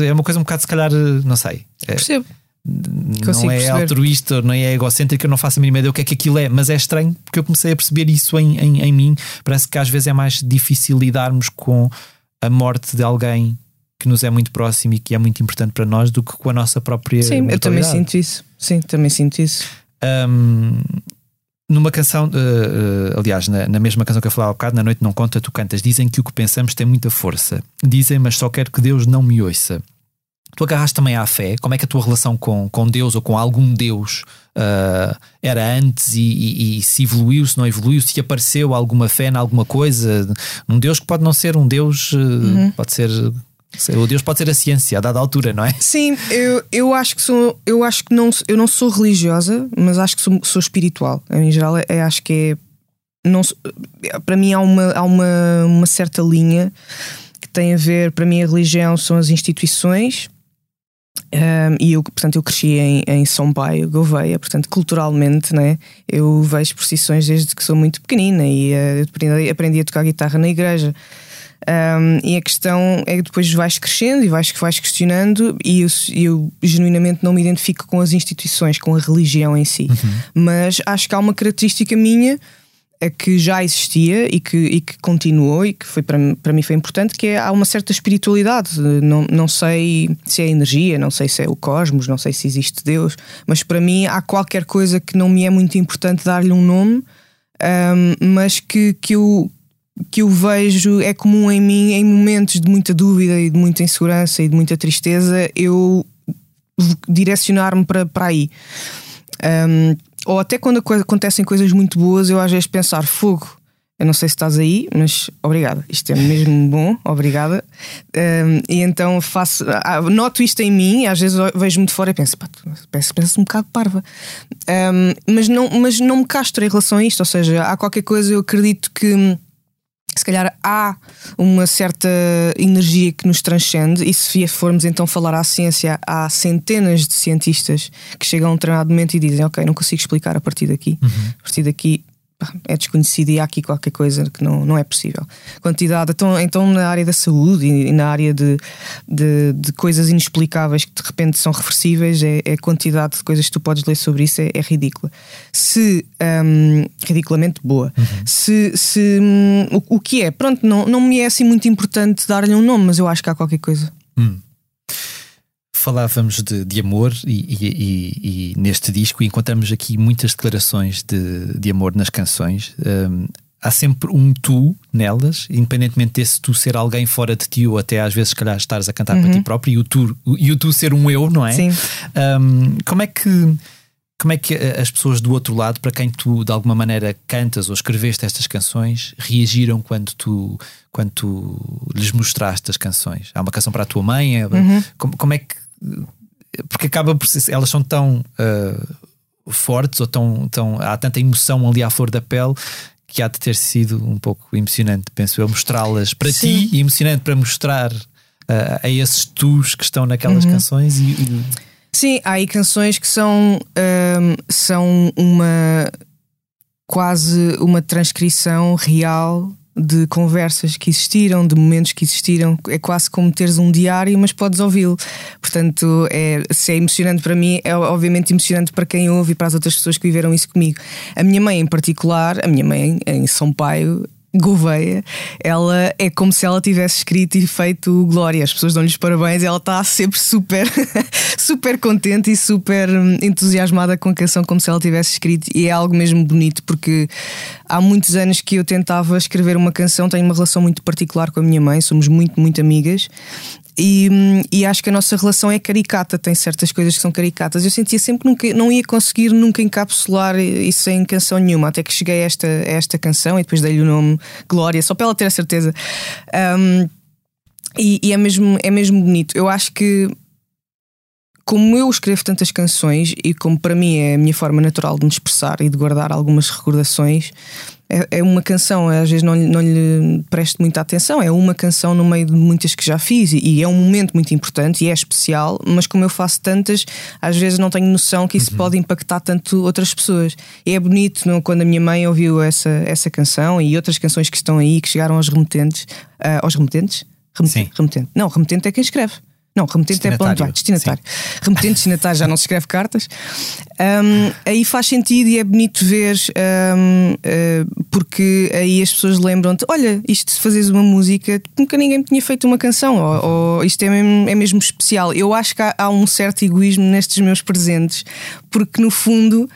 é uma coisa um bocado, se calhar, não sei. É, Percebo. Não é perceber. altruísta, não é egocêntrica, eu não faço a mínima ideia o que é que aquilo é, mas é estranho porque eu comecei a perceber isso em, em, em mim. Parece que às vezes é mais difícil lidarmos com a morte de alguém que nos é muito próximo e que é muito importante para nós do que com a nossa própria. Sim, eu também sinto isso. Sim, também sinto isso. Um, numa canção, uh, uh, aliás, na, na, mesma canção que eu falava há bocado, Na Noite Não Conta, tu cantas. Dizem que o que pensamos tem muita força. Dizem, mas só quero que Deus não me ouça. Tu agarraste também à fé. Como é que a tua relação com, com Deus ou com algum Deus uh, era antes e, e, e, se evoluiu, se não evoluiu, se apareceu alguma fé em alguma coisa? Um Deus que pode não ser um Deus, uhum. pode ser o Deus pode ser a ciência a dada altura, não é? Sim, eu, eu acho que sou, eu acho que não, eu não sou religiosa, mas acho que sou, sou espiritual. Em geral, é, é acho que é não, para mim há uma, há uma, uma certa linha que tem a ver, para mim a religião são as instituições um, e eu, portanto, eu cresci em, em São Paulo, Gouveia, portanto, culturalmente, né, eu vejo procissões desde que sou muito pequenina e uh, aprendi, aprendi a tocar guitarra na igreja. Um, e a questão é que depois vais crescendo e vais, vais questionando, e eu, eu genuinamente não me identifico com as instituições, com a religião em si. Uhum. Mas acho que há uma característica minha é que já existia e que, e que continuou e que foi para, para mim foi importante que é, há uma certa espiritualidade não, não sei se é energia não sei se é o cosmos não sei se existe Deus mas para mim há qualquer coisa que não me é muito importante dar-lhe um nome um, mas que, que eu que eu vejo é comum em mim em momentos de muita dúvida e de muita insegurança e de muita tristeza eu direcionar-me para, para aí um, ou até quando acontecem coisas muito boas eu às vezes pensar fogo eu não sei se estás aí, mas obrigada. Isto é mesmo bom, obrigada. Um, e então faço, ah, noto isto em mim, às vezes vejo-me de fora e penso, penso, penso um bocado parva. Um, mas, não, mas não me castro em relação a isto, ou seja, há qualquer coisa, eu acredito que se calhar há uma certa energia que nos transcende, e se formos então falar à ciência, há centenas de cientistas que chegam a um determinado momento e dizem: Ok, não consigo explicar a partir daqui. Uhum. A partir daqui é desconhecido e há aqui qualquer coisa que não, não é possível. Quantidade, então, então na área da saúde e, na área de, de, de, coisas inexplicáveis que de repente são reversíveis, é, é, a quantidade de coisas que tu podes ler sobre isso é, é ridícula. Se um, ridiculamente boa. Uhum. Se, se um, o, o, que é, pronto, não, não me é assim muito importante dar-lhe um nome, mas eu acho que há qualquer coisa. Hum falávamos de, de amor e, e- e- e neste disco encontramos aqui muitas declarações de, de amor nas canções. Hum, há sempre um tu nelas, independentemente desse tu ser alguém fora de ti ou até às vezes, se calhar, estares a cantar para ti próprio e o, tu, e o tu ser um eu, não é? Sim. Hum, como é que. Como é que as pessoas do outro lado, para quem tu de alguma maneira cantas ou escreveste estas canções, reagiram quando tu, quando tu lhes mostraste as canções? Há uma canção para a tua mãe? É- Como, como é que. Porque acaba por ser. Elas são tão ah, fortes ou tão, tão. Há tanta emoção ali à flor da pele que há de ter sido um pouco emocionante, penso eu, mostrá-las para Sim. ti e emocionante para mostrar ah, a esses tus que estão naquelas canções e- e Sim, há aí canções que são, hum, são uma quase uma transcrição real de conversas que existiram, de momentos que existiram. É quase como teres um diário, mas podes ouvi-lo. Portanto, é, se é emocionante para mim, é obviamente emocionante para quem ouve e para as outras pessoas que viveram isso comigo. A minha mãe, em particular, a minha mãe em São Paio, Gouveia, ela é como se ela tivesse escrito e feito Glória. As pessoas dão-lhes parabéns e ela está sempre super, super contente e super hum, entusiasmada com a canção, como se ela tivesse escrito. E é algo mesmo bonito, porque há muitos anos que eu tentava escrever uma canção. Tenho uma relação muito particular com a minha mãe, somos muito, muito amigas. E, hum, e acho que a nossa relação é caricata, tem certas coisas que são caricatas. Eu sentia sempre que nunca, não ia conseguir nunca encapsular isso em canção nenhuma, até que cheguei a esta, a esta canção e depois dei-lhe o nome Glória, só para ela ter a certeza. Um, e e é, mesmo, é mesmo bonito. Eu acho que, como eu escrevo tantas canções e como para mim é a minha forma natural de me expressar e de guardar algumas recordações, é, é uma canção, às vezes não, lhe- não lhe presto muita atenção, é uma canção no meio de muitas que já fiz e, é um momento muito importante e é especial, mas como eu faço tantas, às vezes não tenho noção que isso pode impactar tanto outras pessoas. E é bonito não, quando a minha mãe ouviu essa, essa canção e outras canções que estão aí que chegaram aos remetentes, ah, aos remetentes? Remete- Sim. Remetente. Não, remetente é quem escreve. Não, remetente é Destinatário. plano destinatário. Remetente, destinatário, já não se escreve cartas. Um, aí faz sentido e é bonito ver, um, uh, porque aí as pessoas lembram-te: olha, isto se fazes uma música, nunca ninguém tinha feito uma canção, ou, ou isto é mesmo, é mesmo especial. Eu acho que há, há um certo egoísmo nestes meus presentes, porque no fundo.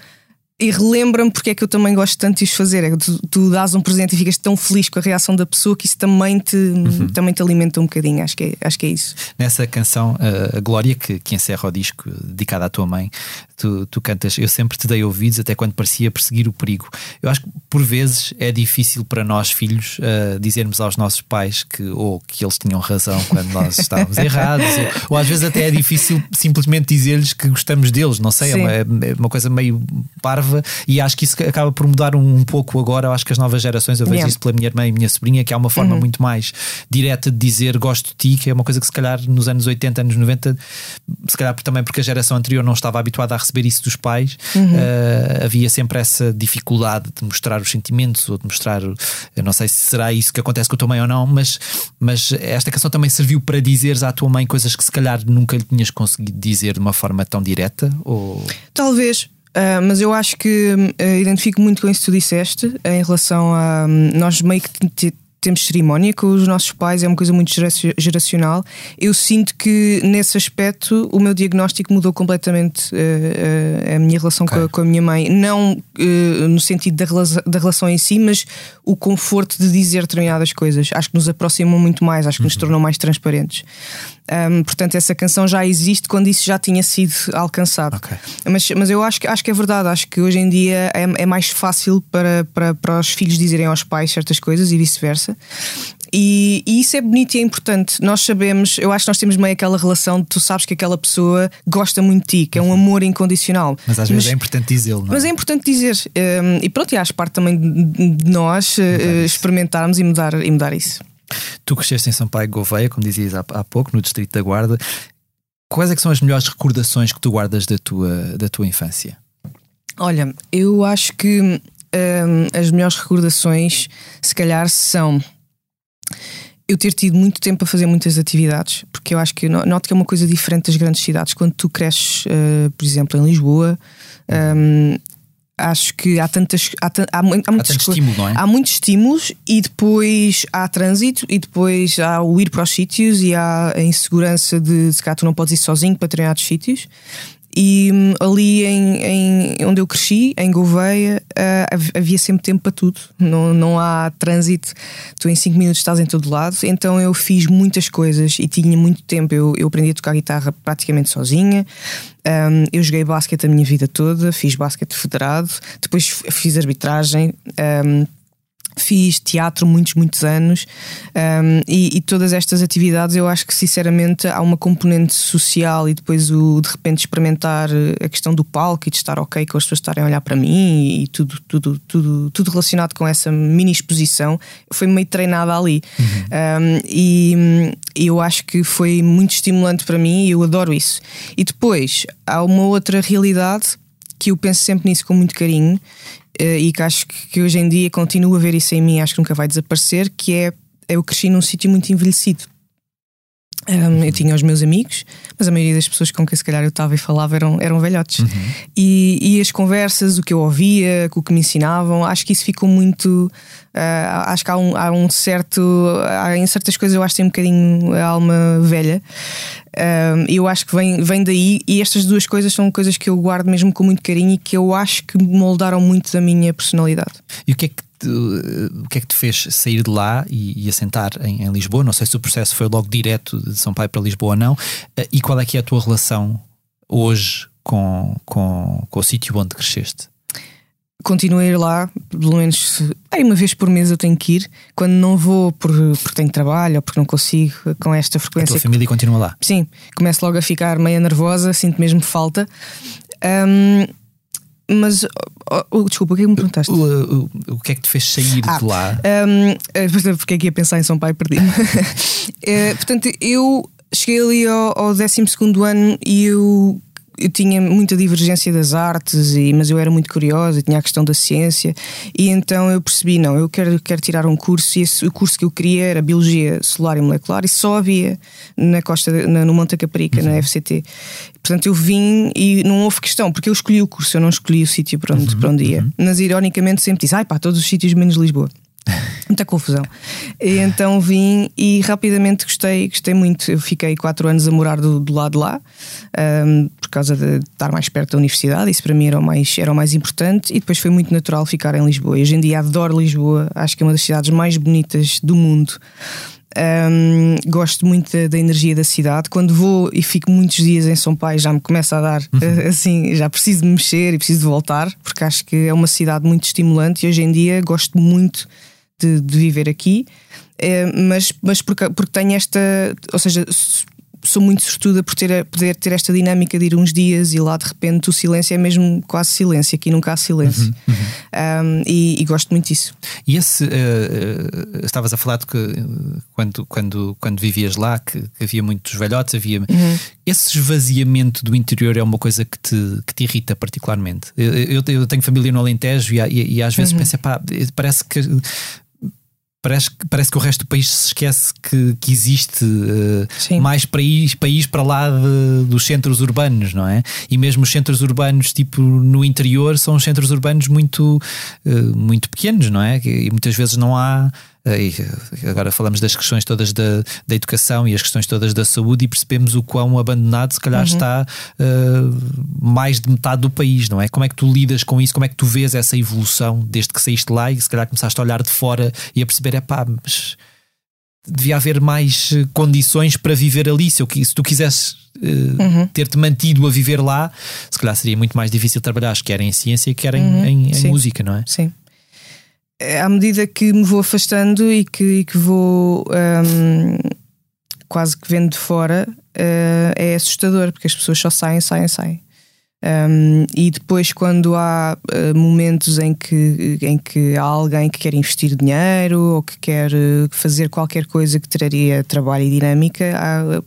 E relembra-me porque é que eu também gosto tanto de os fazer. É que tu, tu dás um presente e ficas tão feliz com a reação da pessoa que isso também te, também te alimenta um bocadinho. Acho que é, acho que é isso. Nessa canção, uh, a Glória, que, que encerra o disco, dedicada à tua mãe, tu, tu cantas Eu sempre te dei ouvidos até quando parecia perseguir o perigo. Eu acho que por vezes é difícil para nós, filhos, uh, dizermos aos nossos pais que ou que eles tinham razão quando nós estávamos errados, ou, ou às vezes até é difícil simplesmente dizer-lhes que gostamos deles. Não sei, é uma, é uma coisa meio parva e acho que isso acaba por mudar um, um pouco agora. Eu acho que as novas gerações, eu vejo Yeah. isso pela minha irmã e minha sobrinha, que há uma forma muito mais direta de dizer gosto de ti, que é uma coisa que se calhar nos anos 80, anos 90, se calhar também porque a geração anterior não estava habituada a receber isso dos pais, eh, havia sempre essa dificuldade de mostrar os sentimentos ou de mostrar. Eu não sei se será isso que acontece com a tua mãe ou não, mas, mas esta canção também serviu para dizeres à tua mãe coisas que se calhar nunca lhe tinhas conseguido dizer de uma forma tão direta? Ou... Talvez. Ah, mas eu acho que ah, identifico muito com isso que tu disseste em relação a hum, nós meio que te- te- temos cerimónia com os nossos pais, é uma coisa muito geraci- geracional. Eu sinto que nesse aspecto o meu diagnóstico mudou completamente ah, ah, a minha relação com, a, com a minha mãe. Não ah, no sentido da, rela- da relação em si, mas o conforto de dizer determinadas coisas. Acho que nos aproximam muito mais, acho que nos tornam mais transparentes. Um, portanto, essa canção já existe quando isso já tinha sido alcançado. Ok. Mas, mas eu acho que, acho que é verdade, acho que hoje em dia é, é mais fácil para, para, para os filhos dizerem aos pais certas coisas e vice-versa. E, e isso é bonito e é importante. Nós sabemos, eu acho que nós temos meio aquela relação de tu sabes que aquela pessoa gosta muito de ti, que é um amor incondicional. Mas às vezes é importante dizê-lo, não é? Mas é importante dizer, um, e pronto, e acho parte também de de nós uh, experimentarmos e mudar, e mudar isso. Tu cresceste em Sampaio Gouveia, como dizias há, há pouco, no Distrito da Guarda. Quais é são as melhores recordações que tu guardas da tua, da tua infância? Olha, eu acho que hum, as melhores recordações, se calhar, são eu ter tido muito tempo a fazer muitas atividades, porque eu acho que no- noto que é uma coisa diferente das grandes cidades. Quando tu cresces, eh, por exemplo, em Lisboa, hum, acho que há tantas. Há, há, há Há tanto co- estímulo, não é? Há muitos estímulos e depois há trânsito e depois há o ir para os sítios e há a insegurança de se cá tu não podes ir sozinho para determinados sítios. E hum, ali em, em- onde eu cresci, em Gouveia, hav- havia sempre tempo para tudo. Não, não há trânsito, tu em 5 minutos estás em todo lado. Então eu fiz muitas coisas e tinha muito tempo. Eu, eu aprendi a tocar guitarra praticamente sozinha. Um, eu joguei basquete a minha vida toda, fiz basquete federado, depois fiz arbitragem. um, Fiz teatro muitos, muitos anos um, e, e todas estas atividades eu acho que sinceramente há uma componente social e depois o de repente experimentar a questão do palco e de estar ok com as pessoas estarem a olhar para mim e, tudo, tudo, tudo, tudo relacionado com essa mini exposição foi meio treinada ali Um, e eu acho que foi muito estimulante para mim e eu adoro isso. E depois há uma outra realidade que eu penso sempre nisso com muito carinho e que acho que, que hoje em dia continuo a ver isso em mim, acho que nunca vai desaparecer, que é eu cresci num sítio muito envelhecido. Um, eu tinha os meus amigos, mas a maioria das pessoas com quem se calhar eu estava e falava eram, eram velhotes. E, e as conversas, o que eu ouvia, o que me ensinavam, acho que isso ficou muito. ah, acho que há um, há um certo. Há, em certas coisas eu acho que tem um bocadinho a alma velha. Um, eu acho que vem, vem daí, e estas duas coisas são coisas que eu guardo mesmo com muito carinho e que eu acho que moldaram muito da minha personalidade. E o que é que te, o que é que te fez sair de lá e, e assentar em, em Lisboa? Não sei se o processo foi logo direto de São Paulo para Lisboa ou não. Eh, E qual é que é a tua relação hoje com, com, com o sítio onde cresceste? continuo a ir lá, pelo menos aí uma vez por mês eu tenho que ir. Quando não vou por, porque tenho trabalho ou porque não consigo com esta A frequência. tua família continua lá. Sim, começo logo a ficar meio nervosa, sinto mesmo falta. Ahm, mas, oh, oh, desculpa, o que é que me perguntaste? O, o, o que é que te fez sair Ah, de lá? Um, eh, porque é que ia pensar em São Pai perdido? Eh, portanto, eu cheguei ali ao, ao 12 ano e eu, eu tinha muita divergência das artes, e, mas eu era muito curiosa, tinha a questão da ciência, e então eu percebi: não, eu quero, quero tirar um curso, e esse, o curso que eu queria era Biologia Solar e Molecular, e só havia na costa, na, no Monte Caparica, na FCT. Portanto, eu vim e não houve questão, porque eu escolhi o curso, eu não escolhi o sítio para onde, para onde ia. Mas ironicamente sempre disse: ai pá, todos os sítios menos Lisboa. Muita confusão. E então vim e rapidamente gostei, gostei muito. Eu fiquei quatro anos a morar do, do lado de lá, ahm, por causa de estar mais perto da universidade, isso para mim era o, mais, era o mais importante, e depois foi muito natural ficar em Lisboa. E hoje em dia adoro Lisboa, acho que é uma das cidades mais bonitas do mundo. Ahm, gosto muito da, da energia da cidade. Quando vou e fico muitos dias em São Paulo, já me começa a dar eh, assim, já preciso de mexer e preciso de voltar, porque acho que é uma cidade muito estimulante e hoje em dia gosto muito de, de viver aqui, Eh, mas, mas porque, porque tenho esta, ou seja, sou muito sortuda por ter, poder ter esta dinâmica de ir uns dias e lá de repente o silêncio é mesmo quase silêncio, aqui nunca há silêncio. Um, e, e gosto muito disso. E esse, eh, eh, estavas a falar de que quando, quando, quando vivias lá, que, que havia muitos velhotes, havia. Esse esvaziamento do interior é uma coisa que te, que te irrita particularmente. Eu, eu, eu tenho família no Alentejo e, e, e às vezes penso, pá, parece que. Parece, que- parece que o resto do país se esquece que, que existe Sim. mais país, país para lá de- dos centros urbanos, não é? E mesmo os centros urbanos, tipo no interior, são os centros urbanos muito, eh, muito pequenos, não é? E muitas vezes não há. Eh, e agora falamos das questões todas da, da educação e as questões todas da saúde e percebemos o quão abandonado, se calhar, está eh, mais de metade do país, não é? Como é que tu lidas com isso? Como é que tu vês essa evolução desde que saíste lá e se calhar começaste a olhar de fora e a perceber, é pá, mas devia haver mais eh, condições para viver ali. Se, eu, se tu quisesses eh, ter-te mantido a viver lá, se calhar seria muito mais difícil trabalhar, quer em ciência, quer em, em- em Sim. música, não é? Sim. É, À medida que me vou afastando e que, e que vou hum, quase que vendo de fora, eh, é assustador, porque as pessoas só saem, saem, saem. Hum, e depois, quando há eh, momentos em que, em que há alguém que quer investir dinheiro ou que quer eh, fazer qualquer coisa que traria trabalho e dinâmica, há,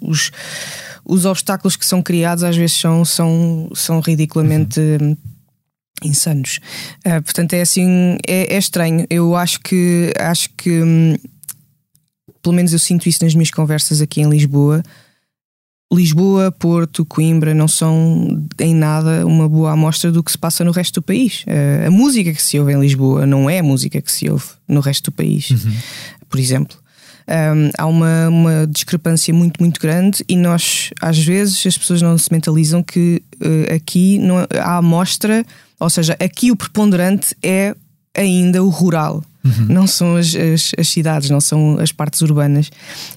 os, os obstáculos que são criados às vezes são, são, são ridiculamente. hum, insanos. Ah, portanto, é assim, é, é estranho. Eu acho que acho que hum, pelo menos eu sinto isso nas minhas conversas aqui em Lisboa. Lisboa, Porto, Coimbra não são em nada uma boa amostra do que se passa no resto do país. Uh, a música que se ouve em Lisboa não é a música que se ouve no resto do país, uhum. por exemplo. Um, há uma, uma, discrepância muito, muito grande e nós, às vezes, as pessoas não se mentalizam que uh, aqui não, há amostra, ou seja, aqui o preponderante é ainda o rural. Uhum. Não são as, as, as, cidades, não são as partes urbanas.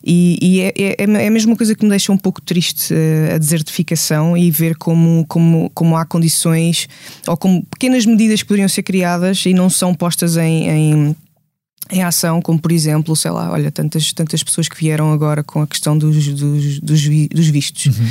E, e é, é, é, a mesma coisa que me deixa um pouco triste uh, a desertificação e ver como, como, como há condições ou como pequenas medidas que poderiam ser criadas e não são postas em, em em ação, como por exemplo, sei lá, olha, tantas, tantas pessoas que vieram agora com a questão dos, dos, dos, dos vistos, uhum.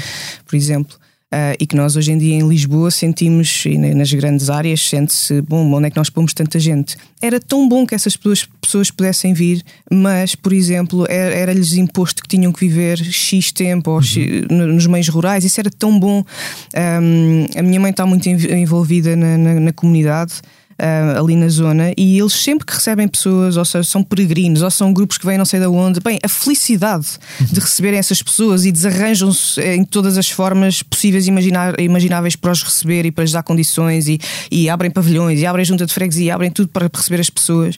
por exemplo. Uh, e que nós hoje em dia em Lisboa sentimos, e nas grandes áreas, sente-se, bom, onde é que nós pomos tanta gente? Era tão bom que essas pessoas, pessoas pudessem vir, mas, por exemplo, era-lhes imposto que tinham que viver X tempo uhum. X, nos meios rurais, isso era tão bom. Um, a minha mãe está muito envolvida na, na, na comunidade uh, ali na zona e eles sempre que recebem pessoas, ou seja, são peregrinos, ou são grupos que vêm não sei de onde, bem, a felicidade uhum. de receberem essas pessoas e desarranjam-se em todas as formas possíveis e imagináveis para os receber e para lhes dar condições e, e abrem pavilhões e abrem junta de freguesia, abrem tudo para receber as pessoas.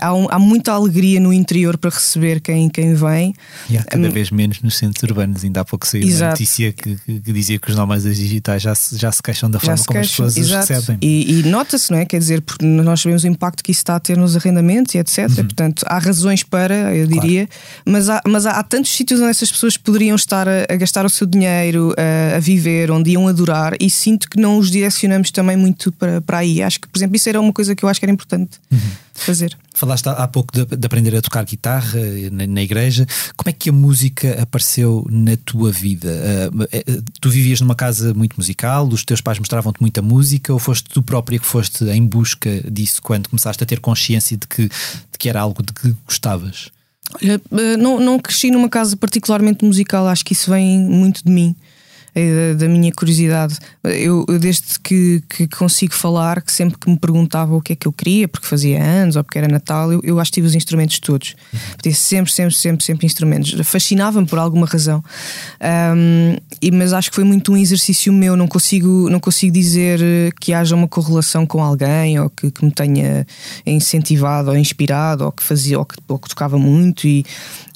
Há, um, há muita alegria no interior para receber quem, quem vem. E há cada um, vez menos nos centros urbanos, ainda há pouco saiu uma notícia que, que, dizia que os nómadas digitais já se, já se queixam da forma como queixam, as pessoas exato. os recebem. E, e nota-se, não é? Quer dizer, porque nós sabemos o impacto que isso está a ter nos arrendamentos e etc. Uhum. Portanto, há razões para, eu diria, claro. mas, há, mas há, há, tantos sítios onde essas pessoas poderiam estar a, a gastar o seu dinheiro, a, a, viver, onde iam adorar, e sinto que não os direcionamos também muito para, para aí. Acho que, por exemplo, isso era uma coisa que eu acho que era importante uhum. fazer. Falaste há pouco de, de aprender a tocar guitarra eh, na, na, igreja. Como é que a música apareceu na tua vida? Uh, tu vivias numa casa muito musical, os teus pais mostravam-te muita música, ou foste tu própria que foste em busca disso quando começaste a ter consciência de que, de que era algo de que gostavas? Olha, não, não cresci numa casa particularmente musical, acho que isso vem muito de mim. Da, minha curiosidade. Eu, desde que, que, consigo falar, que sempre que me perguntava o que é que eu queria, porque fazia anos ou porque era Natal, eu, eu acho que tive os instrumentos todos. Uhum. sempre, sempre, sempre, sempre instrumentos. Fascinava-me por alguma razão. Um, e, mas acho que foi muito um exercício meu. Não consigo, não consigo dizer eh, que haja uma correlação com alguém ou que, que me tenha incentivado ou inspirado ou que fazia ou que, ou que tocava muito. E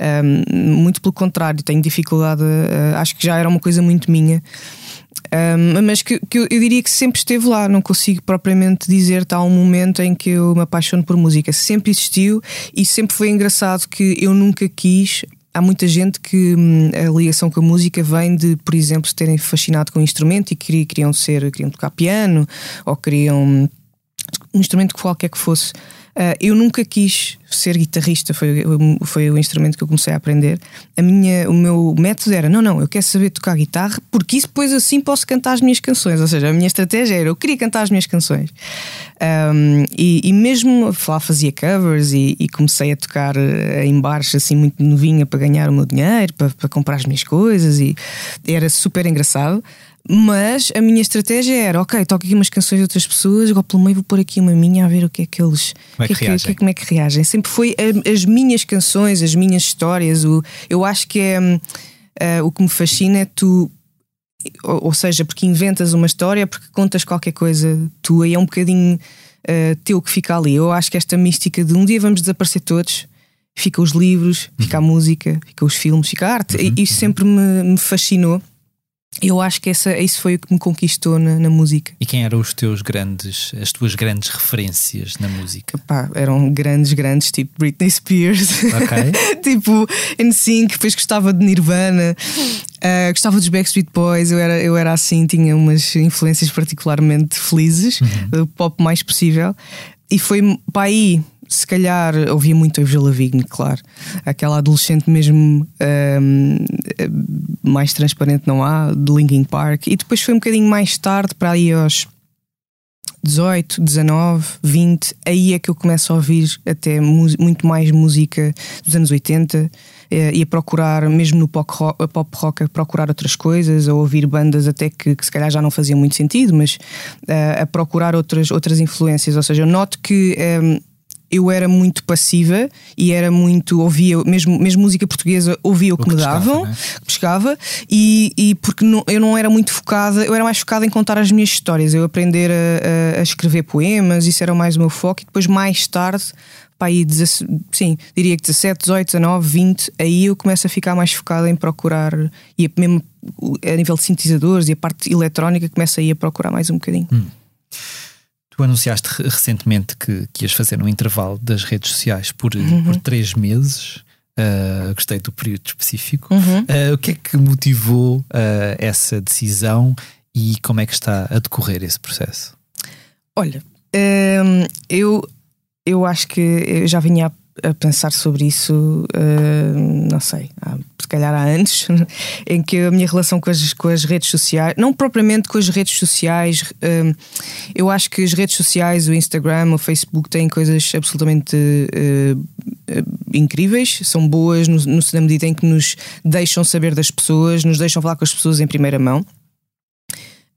um, muito pelo contrário, tenho dificuldade. Uh, acho que já era uma coisa muito minha minha. Um, mas que, que eu, eu, diria que sempre esteve lá, não consigo propriamente dizer tal um momento em que eu me apaixono por música. Sempre existiu e sempre foi engraçado que eu nunca quis. Há muita gente que hum, a ligação com a música vem de, por exemplo, se terem fascinado com um instrumento e queriam ser, queriam tocar piano ou queriam um instrumento qualquer que fosse. Uh, eu nunca quis ser guitarrista, foi, foi o instrumento que eu comecei a aprender. A minha, o meu método era: não, não, eu quero saber tocar guitarra, porque isso depois assim posso cantar as minhas canções. Ou seja, a minha estratégia era: eu queria cantar as minhas canções. Um, e, e, mesmo lá fazia covers e, e, comecei a tocar eh, em bares assim muito novinha para ganhar o meu dinheiro, para, para comprar as minhas coisas, e era super engraçado. Mas a minha estratégia era: ok, toco aqui umas canções de outras pessoas, agora pelo meio vou pôr aqui uma minha a ver o que é que eles. Como é que, que, é que, como é que reagem. Sempre foi a, as minhas canções, as minhas histórias. O, eu acho que é. Uh, o que me fascina é tu ou, ou, seja, porque inventas uma história, porque contas qualquer coisa tua e é um bocadinho uh, teu que fica ali. Eu acho que esta mística de um dia vamos desaparecer todos, fica os livros, fica a música, fica os filmes, fica a arte. Uhum. Isso sempre me, me fascinou eu acho que essa, isso foi o que me conquistou na, na, música. E quem eram os teus grandes, as tuas grandes referências na música? Epá, eram grandes, grandes, tipo Britney Spears, okay. tipo NSYNC, depois gostava de Nirvana, uh, gostava dos Backstreet Boys, eu era, eu era assim, tinha umas influências particularmente felizes, uhum. o pop mais possível. E foi para aí se calhar ouvia muito a Avril Lavigne, claro. Aquela adolescente mesmo um, mais transparente não há, de Linkin Park. E depois foi um bocadinho mais tarde, para aí aos 18, 19, 20, aí é que eu começo a ouvir até muito mais música dos anos 80 eh, e a procurar, mesmo no pop rock, pop rock, a procurar outras coisas, a ouvir bandas até que, que se calhar já não faziam muito sentido, mas uh, a procurar outras, outras influências. Ou seja, eu noto que um, eu era muito passiva e era muito, ouvia, mesmo, mesmo música portuguesa, ouvia o, O que, que me pescava, davam, né? pescava, e, e porque não- eu não era muito focada, eu era mais focada em contar as minhas histórias, eu aprender a, a- a escrever poemas, isso era mais o meu foco, e depois mais tarde. Pá, aí, 17 sim, diria que 17, 18, 19, 20, aí eu começo a ficar mais focada em procurar, e a- mesmo a nível de sintetizadores e a parte eletrónica, começa aí a procurar mais um bocadinho. Tu anunciaste re- recentemente que, que ias fazer um intervalo das redes sociais por, Uhum. por três meses. Uh, gostei do período específico. Uhum. Uh, o que é que motivou uh, essa decisão e como é que está a decorrer esse processo? Olha, hum, eu, eu acho que eu já vinha a, pensar sobre isso, hum, não sei, há, se calhar há anos, em que a minha relação com as, com as redes sociais, não propriamente com as redes sociais, hum, eu acho que as redes sociais, o Instagram, o Facebook, têm coisas absolutamente eh, incríveis, são boas no, no, na medida em que nos deixam saber das pessoas, nos deixam falar com as pessoas em primeira mão.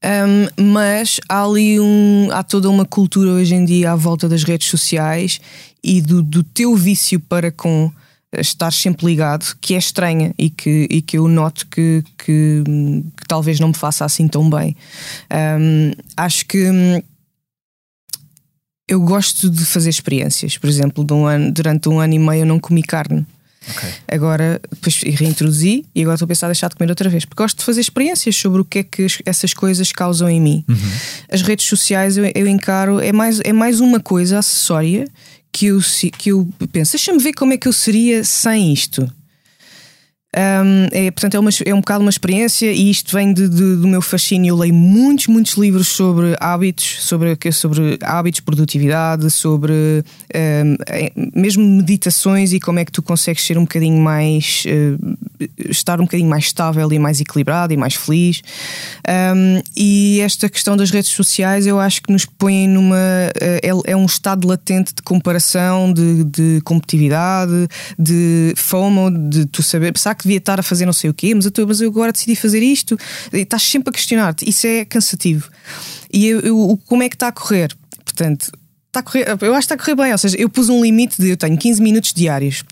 Um, mas há ali um, há toda uma cultura hoje em dia à volta das redes sociais e do, do teu vício para com estar sempre ligado que é estranha e que, e que eu noto que, que, que talvez não me faça assim tão bem. Um, acho que hum, eu gosto de fazer experiências. Por exemplo, um ano, durante um ano e meio eu não comi carne. Ok. Agora, depois reintroduzi e agora estou a pensar em deixar de comer outra vez, porque gosto de fazer experiências sobre o que é que as- essas coisas causam em mim. As redes sociais eu, eu encaro, é mais, é mais uma coisa acessória que eu, que eu penso, deixa-me ver como é que eu seria sem isto. Um, é, portanto, é, uma, é um bocado uma experiência e isto vem de- de- do meu fascínio. Eu leio muitos, muitos livros sobre hábitos, sobre, sobre hábitos, produtividade, sobre um, é, mesmo meditações e como é que tu consegues ser um bocadinho mais eh, estar um bocadinho mais estável e mais equilibrado e mais feliz. Um, e esta questão das redes sociais eu acho que nos põe numa. eh, é, é um estado latente de comparação, de, de competitividade, de FOMO, de tu saber, será que devia estar a fazer não sei o quê, mas eu, tô- mas eu agora decidi fazer isto. E estás sempre a questionar-te. Isso é cansativo. E eu, eu- como é que está a correr? Portanto, está a correr, eu acho que está a correr bem. Ou seja, eu pus um limite de eu tenho 15 minutos diários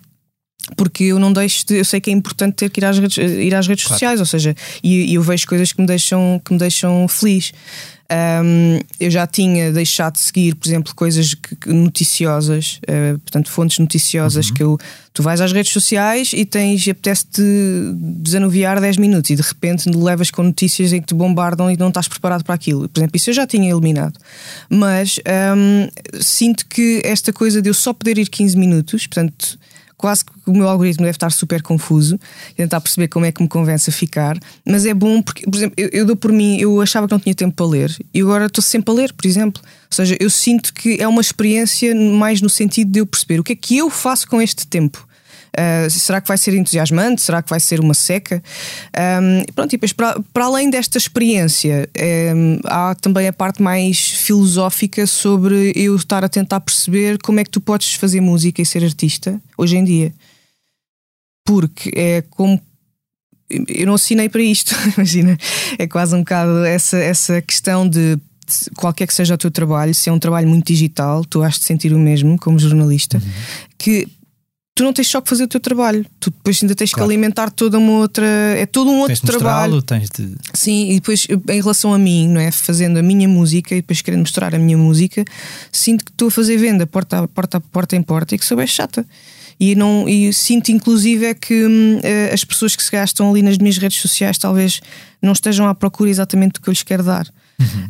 porque eu não deixo de, eu sei que é importante ter que ir às redes, ir às redes sociais, ou seja, e, e eu vejo coisas que me deixam, que me deixam feliz. Um, eu já tinha deixado de seguir, por exemplo, coisas que- que- noticiosas, uh, portanto, fontes noticiosas que eu. Tu vais às redes sociais e tens e apetece-te desanuviar 10 minutos e de repente levas com notícias em que te bombardam e não estás preparado para aquilo. Por exemplo, isso eu já tinha eliminado. Mas um, sinto que esta coisa de eu só poder ir 15 minutos, portanto quase que o meu algoritmo deve estar super confuso, tentar perceber como é que me convence a ficar, mas é bom porque, por exemplo, eu, eu dou por mim, eu achava que não tinha tempo para ler e agora estou sempre a ler, por exemplo. Ou seja, eu sinto que é uma experiência mais no sentido de eu perceber o que é que eu faço com este tempo. Uh, será que vai ser entusiasmante? Será que vai ser uma seca? Um, pronto, e depois, para, para além desta experiência, um, há também a parte mais filosófica sobre eu estar a tentar perceber como é que tu podes fazer música e ser artista hoje em dia. Porque é como. Eu não assinei para isto, imagina. É quase um bocado essa, essa questão de qualquer que seja o teu trabalho, se é um trabalho muito digital, tu has de sentir o mesmo como jornalista, que tu não tens só que fazer o teu trabalho, tu depois ainda tens Claro. que alimentar toda uma outra. É todo um outro Tens de trabalho. tens de. Sim, e depois em relação a mim, não é? Fazendo a minha música e depois querendo mostrar a minha música, sinto que estou a fazer venda porta a porta, a porta em porta e que sou bem chata. E, não, e sinto inclusive é que hum, eh, as pessoas que se gastam ali nas minhas redes sociais talvez não estejam à procura exatamente do que eu lhes quero dar.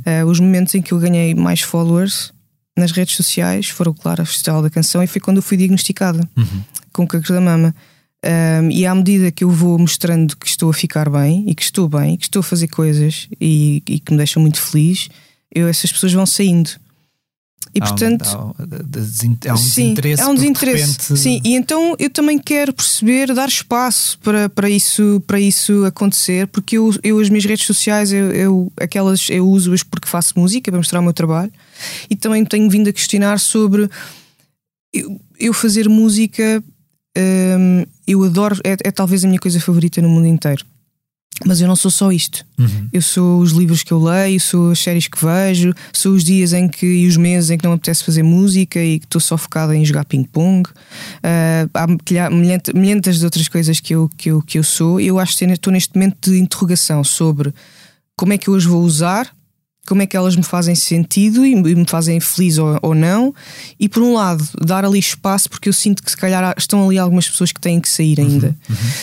Eh, os momentos em que eu ganhei mais followers nas redes sociais foram, claro, a Festival da Canção e foi quando eu fui diagnosticada com câncer da mama. Um, e à medida que eu vou mostrando que estou a ficar bem e que estou bem, que estou a fazer coisas e, e que me deixam muito feliz, eu, essas pessoas vão saindo. E há um- portanto. há, um- há um Sim, desinteresse. há um porque de desinteresse. repente- Sim, e então eu também quero perceber, dar espaço para, para, isso, para isso acontecer, porque eu, eu as minhas redes sociais, eu, eu, aquelas, eu uso-as porque faço música para mostrar o meu trabalho e também tenho vindo a questionar sobre eu, eu fazer música. Hum, eu adoro, é, é talvez a minha coisa favorita no mundo inteiro. Mas eu não sou só isto. Uhum. Eu sou os livros que eu leio, sou as séries que vejo, sou os dias em que e os meses em que não me apetece fazer música e que estou só focada em jogar ping-pong. Uh, há milha- milhenta- milhentas de outras coisas que eu, que eu, que eu sou. Eu acho que estou neste momento de interrogação sobre como é que eu as vou usar, como é que elas me fazem sentido e me fazem feliz ou, ou não. E por um lado, dar ali espaço, porque eu sinto que se calhar estão ali algumas pessoas que têm que sair ainda.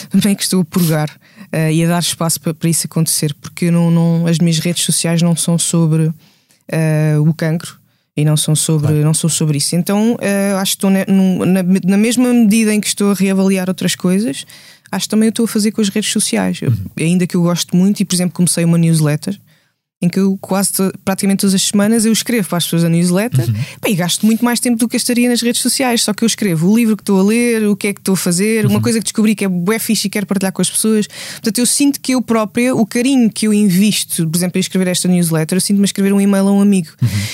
Também que estou a purgar eh, e a dar espaço para, para isso acontecer, porque não, não, as minhas redes sociais não são sobre eh, o cancro. E não são sobre, não são sobre isso. Então eh, acho que estou na, na, na mesma medida em que estou a reavaliar outras coisas, acho que também eu estou a fazer com as redes sociais. Eu- ainda que eu gosto muito, e por exemplo, comecei uma newsletter em que eu quase praticamente todas as semanas eu escrevo para as pessoas a newsletter Bem, e gasto muito mais tempo do que gastaria nas redes sociais. Só que eu escrevo o livro que estou a ler, o que é que estou a fazer, uma coisa que descobri que é bué fixe e quero partilhar com as pessoas. Portanto, eu sinto que eu própria, o carinho que eu invisto, por exemplo, em escrever esta newsletter, eu sinto-me a escrever um e-mail a um amigo.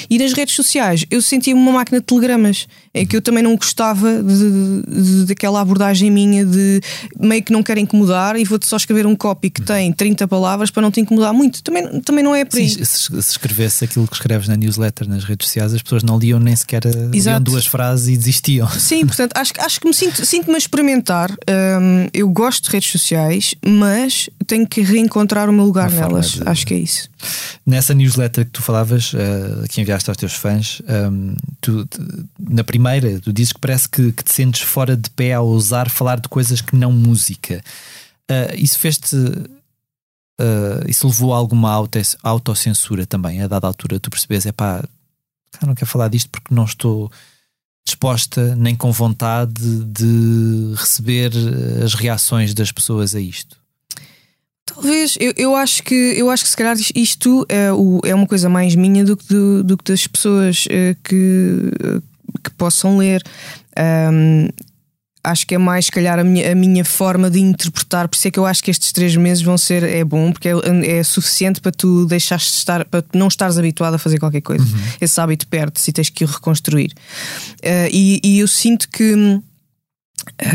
E nas redes sociais, eu sentia-me uma máquina de telegramas, em que eu também não gostava de, de- daquela abordagem minha de meio que não quero incomodar e vou-te só escrever um copy que tem 30 palavras para não te incomodar muito. Também, também não é por aí. se, se escrevesse aquilo que escreves na newsletter nas redes sociais, as pessoas não liam nem sequer liam Exato. duas frases e desistiam. Sim, portanto, acho, acho que me sinto, sinto-me a experimentar. Hum, eu gosto de redes sociais, mas tenho que reencontrar o meu lugar nelas. de- Acho que é isso. Nessa newsletter que tu falavas, eh, que enviaste aos teus fãs, ehm, tu, na primeira, tu dizes que parece que, que te sentes fora de pé ao ousar falar de coisas que não música. Eh, isso fez-te. eh, isso levou a alguma auto- autocensura também, a dada altura, tu percebes, é pá, não quero falar disto porque não estou disposta nem com vontade de receber as reações das pessoas a isto. Talvez, eu, eu acho que eu acho que se calhar isto é, o, é uma coisa mais minha do que, do, do que das pessoas eh, que, que possam ler. Hum, acho que é mais, se calhar, a minha, a minha forma de interpretar. Por isso é que eu acho que estes três meses vão ser é bom, porque é, é suficiente para tu deixares de estar, para não estares habituado a fazer qualquer coisa. Esse hábito perde-se e tens que o reconstruir. Eh, e, e eu sinto que.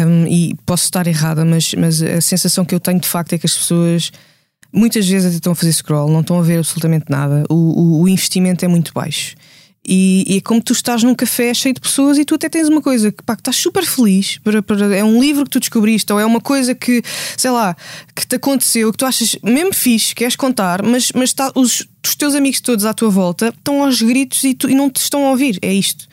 Um, e posso estar errada, mas, mas a sensação que eu tenho de facto é que as pessoas muitas vezes estão a fazer scroll, não estão a ver absolutamente nada. O, o- o investimento é muito baixo. E, e é como tu estás num café cheio de pessoas e tu até tens uma coisa que, pá, que estás super feliz. Para, para- é um livro que tu descobriste, ou é uma coisa que, sei lá, que te aconteceu, que tu achas mesmo fixe, queres contar, mas, mas tá, os, os teus amigos todos à tua volta estão aos gritos e, tu- e não te estão a ouvir. É isto.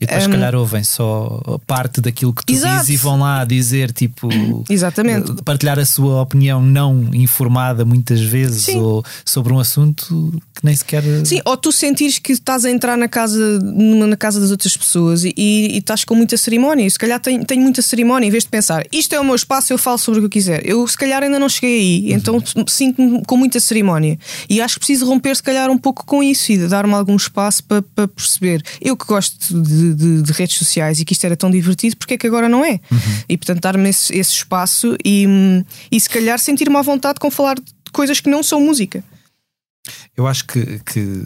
E depois, se calhar, ouvem só parte daquilo que tu. Exato. dizes e vão lá dizer, tipo, Exatamente. partilhar a sua opinião não informada muitas vezes Sim. ou sobre um assunto que nem sequer. Sim, ou tu sentires que estás a entrar na casa, na casa das outras pessoas e, e, e estás com muita cerimónia. E se calhar tenho, tenho muita cerimónia, em vez de pensar isto é o meu espaço, eu falo sobre o que eu quiser. Eu se calhar ainda não cheguei aí, então sinto-me com muita cerimónia. E acho que preciso romper, se calhar, um pouco com isso e dar-me algum espaço para, para perceber. Eu que gosto de, de- de redes sociais e que isto era tão divertido, porque é que agora não é? E portanto, dar-me esse, esse espaço e, e se calhar sentir-me à vontade com falar de coisas que não são música. Eu acho que, que,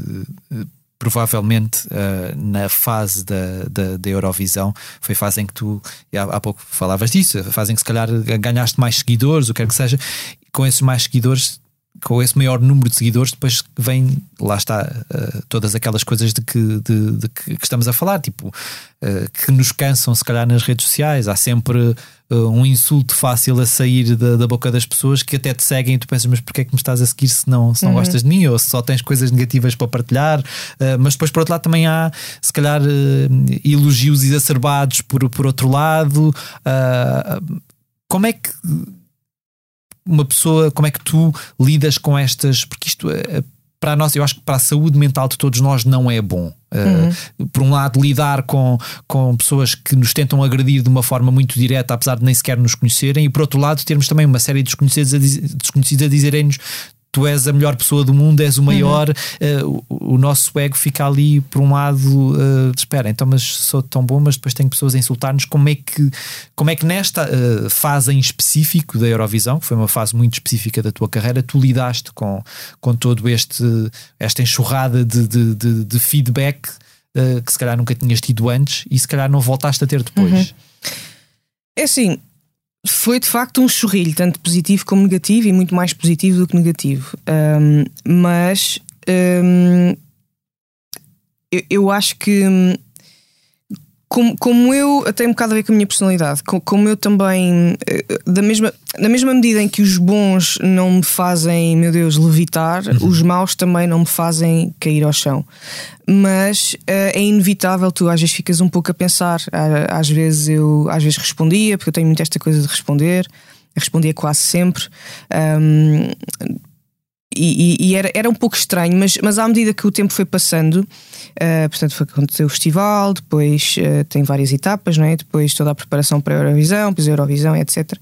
provavelmente eh, na fase da, da, da Eurovisão foi a fase em que tu há, há pouco falavas disso, a fase em que se calhar ganhaste mais seguidores, o que quer que seja, com esses mais seguidores. Com esse maior número de seguidores, depois vem, lá está, eh, todas aquelas coisas de que, de, de que, estamos a falar, tipo, eh, que nos cansam, se calhar, nas redes sociais. Há sempre eh, um insulto fácil a sair da, da boca das pessoas que até te seguem e tu pensas, mas porquê é que me estás a seguir se não, se não gostas de mim ou se só tens coisas negativas para partilhar? Mas depois, por outro lado, também há, se calhar, elogios exacerbados por, por outro lado. Como é que uma pessoa, como é que tu lidas com estas? Porque isto é, para nós, eu acho que para a saúde mental de todos nós não é bom. Uh, Por um lado, lidar com, com pessoas que nos tentam agredir de uma forma muito direta, apesar de nem sequer nos conhecerem, e por outro lado, termos também uma série de desconhecidos a, diz- desconhecidos a dizerem-nos. Tu és a melhor pessoa do mundo, és o maior, uh, o, o nosso ego fica ali por um lado, uh, espera, então, mas sou tão bom, mas depois tenho pessoas a insultar-nos. Como é que, como é que nesta uh, fase em específico da Eurovisão, que foi uma fase muito específica da tua carreira, tu lidaste com, com todo este esta enxurrada de, de, de, de feedback que se calhar nunca tinhas tido antes e se calhar não voltaste a ter depois. É assim, foi de facto um chorrilho, tanto positivo como negativo, e muito mais positivo do que negativo. Um, mas um, eu, eu, acho que. Como, como eu, até um bocado a ver com a minha personalidade, como eu também, eh, da mesma, na mesma medida em que os bons não me fazem, meu Deus, levitar, uhum. os maus também não me fazem cair ao chão. Mas uh, é inevitável, tu às vezes ficas um pouco a pensar. Às vezes eu às vezes respondia, porque eu tenho muito esta coisa de responder, respondia quase sempre. Um, e, e, era, era um pouco estranho, mas, mas à medida que o tempo foi passando, uh, portanto, foi aconteceu o festival, depois uh, tem várias etapas, não é? depois toda a preparação para a Eurovisão, depois a Eurovisão, etc.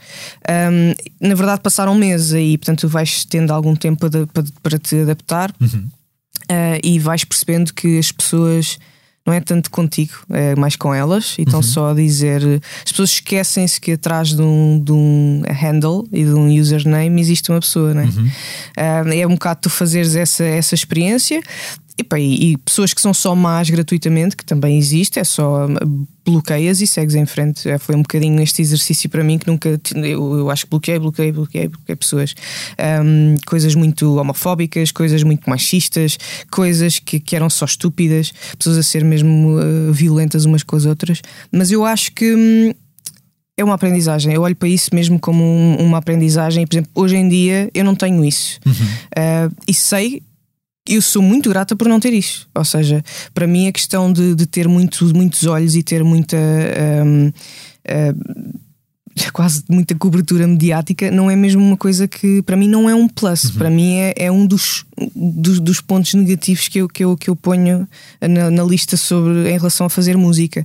Um, na verdade, passaram meses aí, portanto, vais tendo algum tempo para, para te adaptar uhum. uh, e vais percebendo que as pessoas não é tanto contigo, é mais com elas. E estão uhum. só a dizer. As pessoas esquecem-se que atrás de um, de um handle e de um username existe uma pessoa, não é? Uhum. Uh, é um bocado tu fazeres essa, essa experiência e, pá, e, pessoas que são só más gratuitamente, que também existe, é só hum, bloqueias e segues em frente. É, foi um bocadinho este exercício para mim que nunca. Eu, eu acho que bloqueei, bloqueei, bloqueei, bloqueei pessoas. Um, coisas muito homofóbicas, coisas muito machistas, coisas que, que eram só estúpidas, pessoas a ser mesmo uh, violentas umas com as outras. Mas eu acho que. Hum, é uma aprendizagem. Eu olho para isso mesmo como um, uma aprendizagem. Por exemplo, hoje em dia eu não tenho isso. Uhum. Uh, e sei eu sou muito grata por não ter isso. Ou seja, para mim a questão de, de ter muito, muitos olhos e ter muita. Um, uh, hum, quase muita cobertura mediática não é mesmo uma coisa que para mim não é um plus, uhum. para mim é, é um dos, dos, dos, pontos negativos que eu, que eu, que eu ponho na, na lista sobre em relação a fazer música.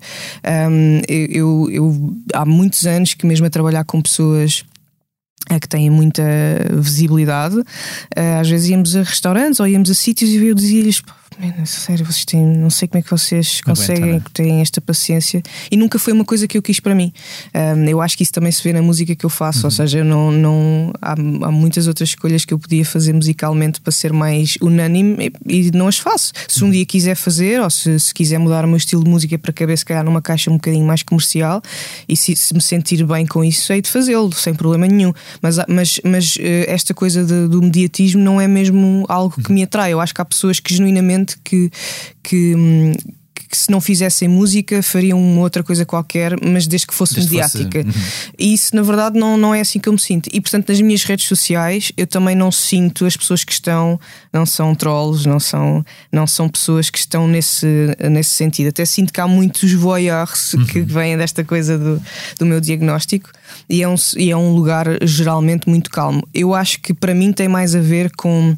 Um, eu, eu, há muitos anos que mesmo a trabalhar com pessoas que têm muita visibilidade. Eh, às vezes íamos a restaurantes ou íamos a sítios e eu dizia-lhes: sério, vocês têm, não sei como é que vocês conseguem, Aguenta, têm esta paciência. E nunca foi uma coisa que eu quis para mim. Um, eu acho que isso também se vê na música que eu faço, uhum. ou seja, não, não, há, há, muitas outras escolhas que eu podia fazer musicalmente para ser mais unânime e, e não as faço. Se um uhum. dia quiser fazer, ou se, se, quiser mudar o meu estilo de música para caber, se calhar, numa caixa um bocadinho mais comercial, e se, se me sentir bem com isso, hei de fazê-lo, sem problema nenhum. Mas, mas, mas eh, esta coisa de, do mediatismo não é mesmo algo que me atrai. Eu acho que há pessoas que genuinamente que, que, que se não fizessem música fariam uma outra coisa qualquer, mas desde que fosse desde mediática. Fosse... Uhum. E isso, na verdade, não, não é assim que eu me sinto. E portanto, nas minhas redes sociais, eu também não sinto as pessoas que estão, não são trolls, não são, não são pessoas que estão nesse, nesse sentido. Até sinto que há muitos voyeurs uhum. que vêm desta coisa do, do meu diagnóstico. E é, um, e é um lugar geralmente muito calmo. Eu acho que para mim tem mais a ver com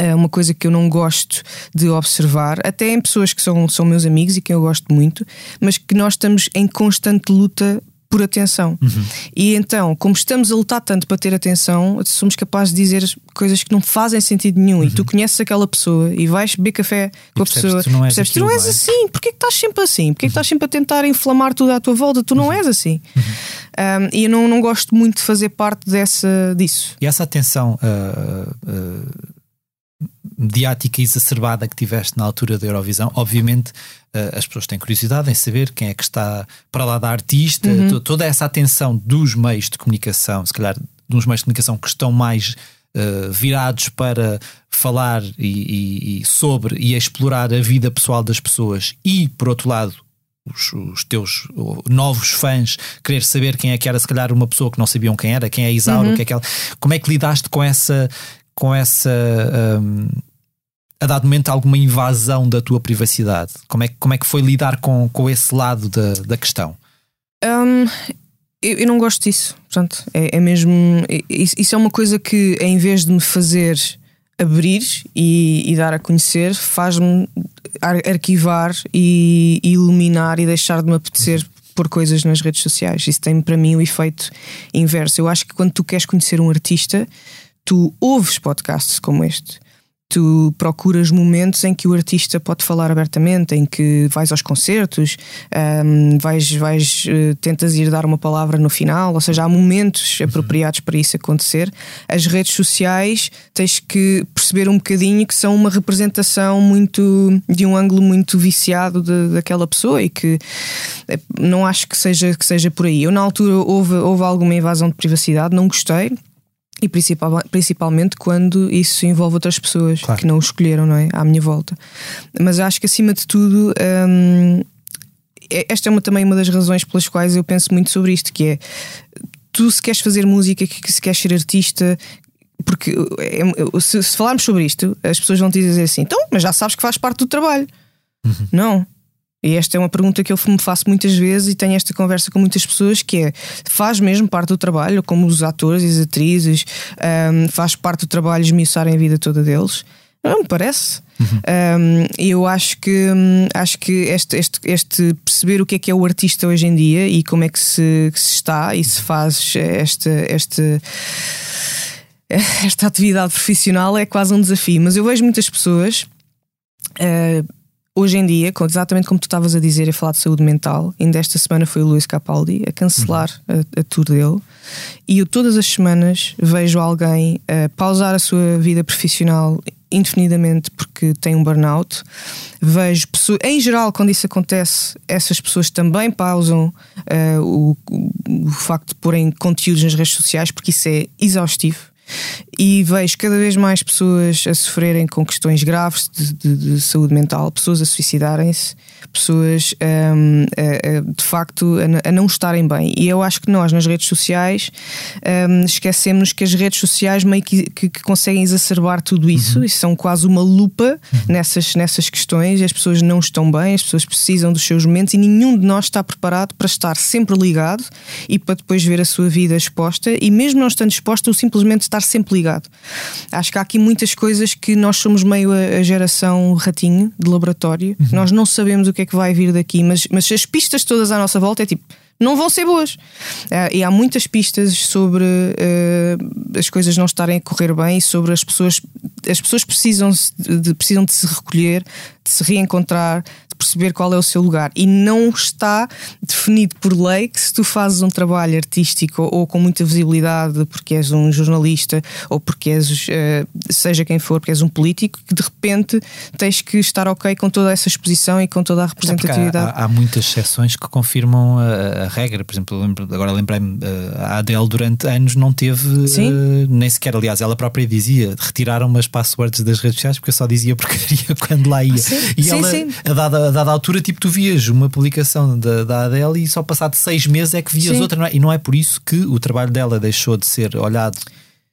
é uma coisa que eu não gosto de observar, até em pessoas que são, são meus amigos e que eu gosto muito, mas que nós estamos em constante luta por atenção. Uhum. E então, como estamos a lutar tanto para ter atenção, somos capazes de dizer coisas que não fazem sentido nenhum. Uhum. E tu conheces aquela pessoa e vais beber café com a pessoa. Tu não és, percebes, tu não és é? assim. Porquê que estás sempre assim? Porquê que estás sempre a tentar inflamar tudo à tua volta? Tu não uhum. és assim. Uhum. Um, e eu não, não gosto muito de fazer parte dessa, disso. E essa atenção. Uh, uh mediática exacerbada que tiveste na altura da Eurovisão, obviamente uh, as pessoas têm curiosidade em saber quem é que está para lá da artista, uhum. toda essa atenção dos meios de comunicação, se calhar dos meios de comunicação que estão mais uh, virados para falar e, e, e, sobre e explorar a vida pessoal das pessoas e, por outro lado, os, os, teus novos fãs querer saber quem é que era, se calhar, uma pessoa que não sabiam quem era, quem é Isaura, uhum. que é aquela. Como é que lidaste com essa, com essa um, a dado momento alguma invasão da tua privacidade? Como é, como é que foi lidar com, com esse lado da, da questão? Um, eu, eu, não gosto disso. Portanto, é, é mesmo. Isso, isso, é uma coisa que, em vez de me fazer abrir e, e dar a conhecer, faz-me arquivar e, iluminar e deixar de me apetecer pôr coisas nas redes sociais. Isso tem para mim o efeito inverso. Eu acho que quando tu queres conhecer um artista, tu ouves podcasts como este tu procuras momentos em que o artista pode falar abertamente, em que vais aos concertos, um, vais, vais uh, tentas ir dar uma palavra no final, ou seja, há momentos uhum. apropriados para isso acontecer. As redes sociais tens que perceber um bocadinho que são uma representação muito de um ângulo muito viciado de, daquela pessoa e que eh, não acho que seja, que seja por aí. Eu, na altura, houve, houve alguma invasão de privacidade, não gostei e principal, principalmente quando isso envolve outras pessoas claro. que não o escolheram, não é? À minha volta. Mas acho que acima de tudo. Hum, é, esta é uma, também uma das razões pelas quais eu penso muito sobre isto, que é tu se queres fazer música, que se queres ser artista, porque é, é, se, se, falarmos sobre isto, as pessoas vão te dizer assim, então, mas já sabes que faz parte do trabalho. Uhum. Não, e esta é uma pergunta que eu me faço muitas vezes e tenho esta conversa com muitas pessoas que é faz mesmo parte do trabalho, como os atores e as atrizes, um, faz parte do trabalho esmiuçarem a vida toda deles. Não me parece. Uhum. Um, eu acho que hum, acho que este, este, este, perceber o que é que é o artista hoje em dia e como é que se, que se está e se faz esta, esta, esta atividade profissional é quase um desafio. Mas eu vejo muitas pessoas. Uh, hoje em dia, exatamente como tu estavas a dizer, a falar de saúde mental, ainda esta semana foi o Luís Capaldi a cancelar uhum. a, a tour dele, e eu todas as semanas vejo alguém a pausar a sua vida profissional indefinidamente porque tem um burnout. Vejo pessoas, em geral, quando isso acontece, essas pessoas também pausam uh, o, o facto de porem conteúdos nas redes sociais porque isso é exaustivo e vejo cada vez mais pessoas a sofrerem com questões graves de, de, de saúde mental, pessoas a suicidarem-se, pessoas um, a, a, de facto a, a, não estarem bem. E eu acho que nós, nas redes sociais, um, esquecemos que as redes sociais meio que, que, que conseguem exacerbar tudo isso uhum. e são quase uma lupa uhum. nessas, nessas questões. As pessoas não estão bem, as pessoas precisam dos seus momentos e nenhum de nós está preparado para estar sempre ligado e para depois ver a sua vida exposta. E mesmo não estando exposta, ou simplesmente estar sempre ligado. Acho que há aqui muitas coisas que nós somos meio a, a geração ratinho de laboratório, uhum. nós não sabemos o que é que vai vir daqui, mas, mas as pistas todas à nossa volta é tipo não vão ser boas. Uh, e há muitas pistas sobre uh, as coisas não estarem a correr bem e sobre as pessoas. As pessoas precisam de, precisam de se recolher, de se reencontrar, perceber qual é o seu lugar. E não está definido por lei que se tu fazes um trabalho artístico ou, com muita visibilidade porque és um jornalista ou porque és, uh, seja quem for, porque és um político, que de repente tens que estar ok com toda essa exposição e com toda a representatividade. Há, há, muitas exceções que confirmam a, a regra. Por exemplo, lembro, agora lembrei-me, uh, a Adele durante anos não teve, uh, nem sequer, aliás, ela própria dizia, retiraram umas passwords das redes sociais porque eu só dizia porcaria quando lá ia. Sim. E sim, ela, sim. A dada a dada altura, tipo, tu vias uma publicação da, da Adele e só passado seis meses é que vias Sim. outra. Não é? E não é por isso que o trabalho dela deixou de ser olhado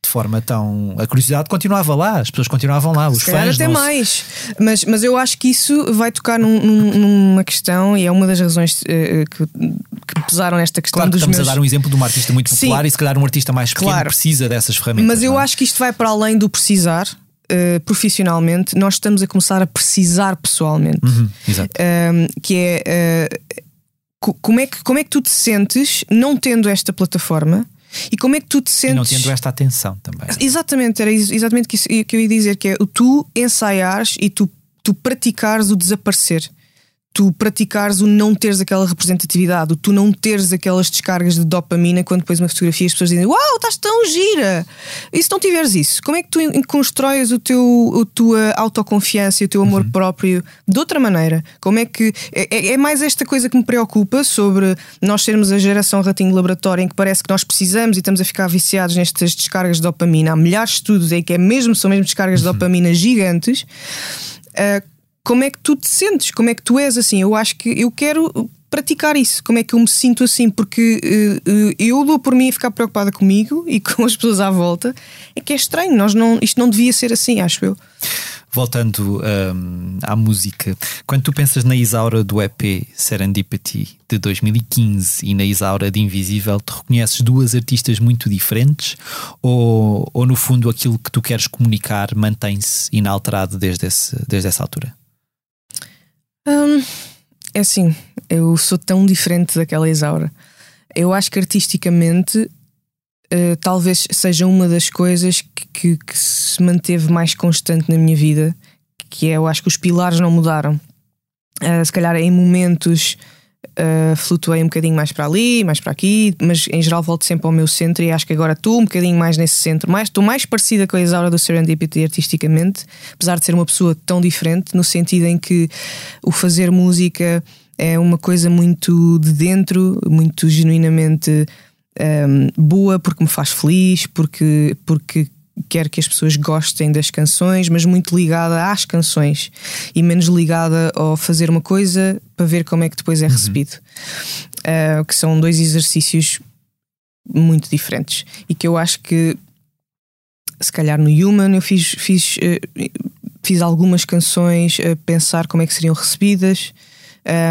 de forma tão. A curiosidade continuava lá, as pessoas continuavam lá, os fãs. até mais. Mas, mas eu acho que isso vai tocar num, num, numa questão, e é uma das razões uh, que, que, pesaram nesta questão claro dos estamos meus... a dar um exemplo de uma artista muito popular Sim. e se calhar um artista mais pequeno claro. precisa dessas ferramentas. Mas eu é? acho que isto vai para além do precisar uh, profissionalmente, nós estamos a começar a precisar pessoalmente. Uhum. Uh, que é uh, como, é que, como é que tu te sentes não tendo esta plataforma? E como é que tu te sentes. E não tendo esta atenção também. Exatamente, era exatamente o que eu ia dizer: que é o tu ensaiares e tu, tu praticares o desaparecer tu praticares o não teres aquela representatividade, o tu não teres aquelas descargas de dopamina quando depois uma fotografia as pessoas dizem Uau, estás tão gira! E se não tiveres isso, como é que tu constróis o teu, a tua autoconfiança e o teu amor uhum. próprio de outra maneira? Como é que. É, é, é, mais esta coisa que me preocupa sobre nós sermos a geração ratinho laboratório em que parece que nós precisamos e estamos a ficar viciados nestas descargas de dopamina. Há milhares de estudos em que é mesmo, são mesmo descargas uhum. de dopamina gigantes. Uh, como é que tu te sentes, como é que tu és assim. Eu acho que eu quero praticar isso, como é que eu me sinto assim, porque uh, eu dou por mim a ficar preocupada comigo e com as pessoas à volta, é que é estranho, nós não, isto não devia ser assim, acho eu. Voltando um, à música, quando tu pensas na Isaura do EP Serendipity de 2015 e na Isaura de Invisível, te reconheces duas artistas muito diferentes? Ou, ou no fundo aquilo que tu queres comunicar mantém-se inalterado desde, esse, desde essa altura? Hum, é assim, eu sou tão diferente daquela Isaura. Eu acho que artisticamente uh, talvez seja uma das coisas que, que, que, se manteve mais constante na minha vida, que é eu acho que os pilares não mudaram. Uh, se calhar em momentos uh, flutuei um bocadinho mais para ali, mais para aqui, mas em geral volto sempre ao meu centro e acho que agora estou um bocadinho mais nesse centro. Mais, estou mais parecida com a Isaura do Serendipity artisticamente, apesar de ser uma pessoa tão diferente, no sentido em que o fazer música é uma coisa muito de dentro, muito genuinamente um, ehm, boa, porque me faz feliz, porque, porque quer que as pessoas gostem das canções, mas muito ligada às canções e menos ligada ao fazer uma coisa para ver como é que depois é uhum. recebido. Uh, que são dois exercícios muito diferentes e que eu acho que se calhar no Human eu fiz, fiz, uh, fiz algumas canções a pensar como é que seriam recebidas.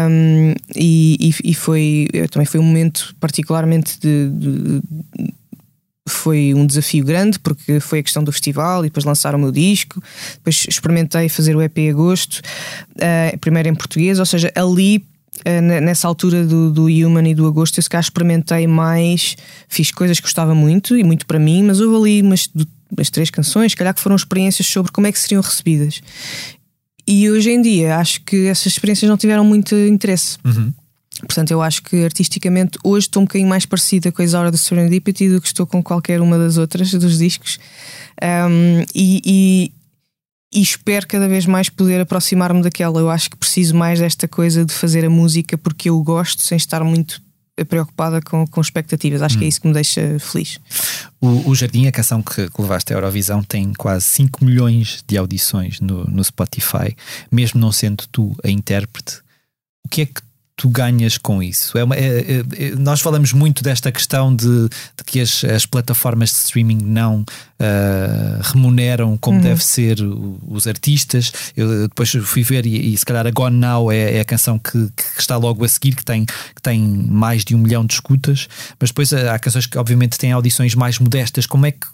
Um, e, e, e, foi também foi um momento particularmente de, de, foi um desafio grande porque foi a questão do festival e depois lançar o meu disco. Depois experimentei fazer o EP agosto, uh, primeiro em português, ou seja, ali uh, nessa altura do, do Human e do Agosto, eu se calhar experimentei mais, fiz coisas que gostava muito e muito para mim, mas houve ali umas, umas três canções, calhar que foram experiências sobre como é que seriam recebidas. E hoje em dia acho que essas experiências não tiveram muito interesse. Uhum. Portanto, eu acho que artisticamente hoje estou um bocadinho mais parecida com a Isaura do Serendipity do que estou com qualquer uma das outras dos discos. Um, e, e, e, espero cada vez mais poder aproximar-me daquela. Eu acho que preciso mais desta coisa de fazer a música porque eu gosto, sem estar muito preocupada com, com expectativas. Acho hum. que é hum. isso que me deixa feliz. O, o Jardim, a canção que, que levaste à Eurovisão, tem quase 5 milhões de audições no, no Spotify, mesmo não sendo tu a intérprete. O que é que tu ganhas com isso? É, uma, é, é, é, nós falamos muito desta questão de, de que as, as, plataformas de streaming não uh, remuneram como uhum. deve ser os artistas. Eu depois fui ver e, e se calhar a Gone Now é, é a canção que, que, está logo a seguir, que tem, que tem mais de um milhão de escutas, mas depois há canções que obviamente têm audições mais modestas. Como é que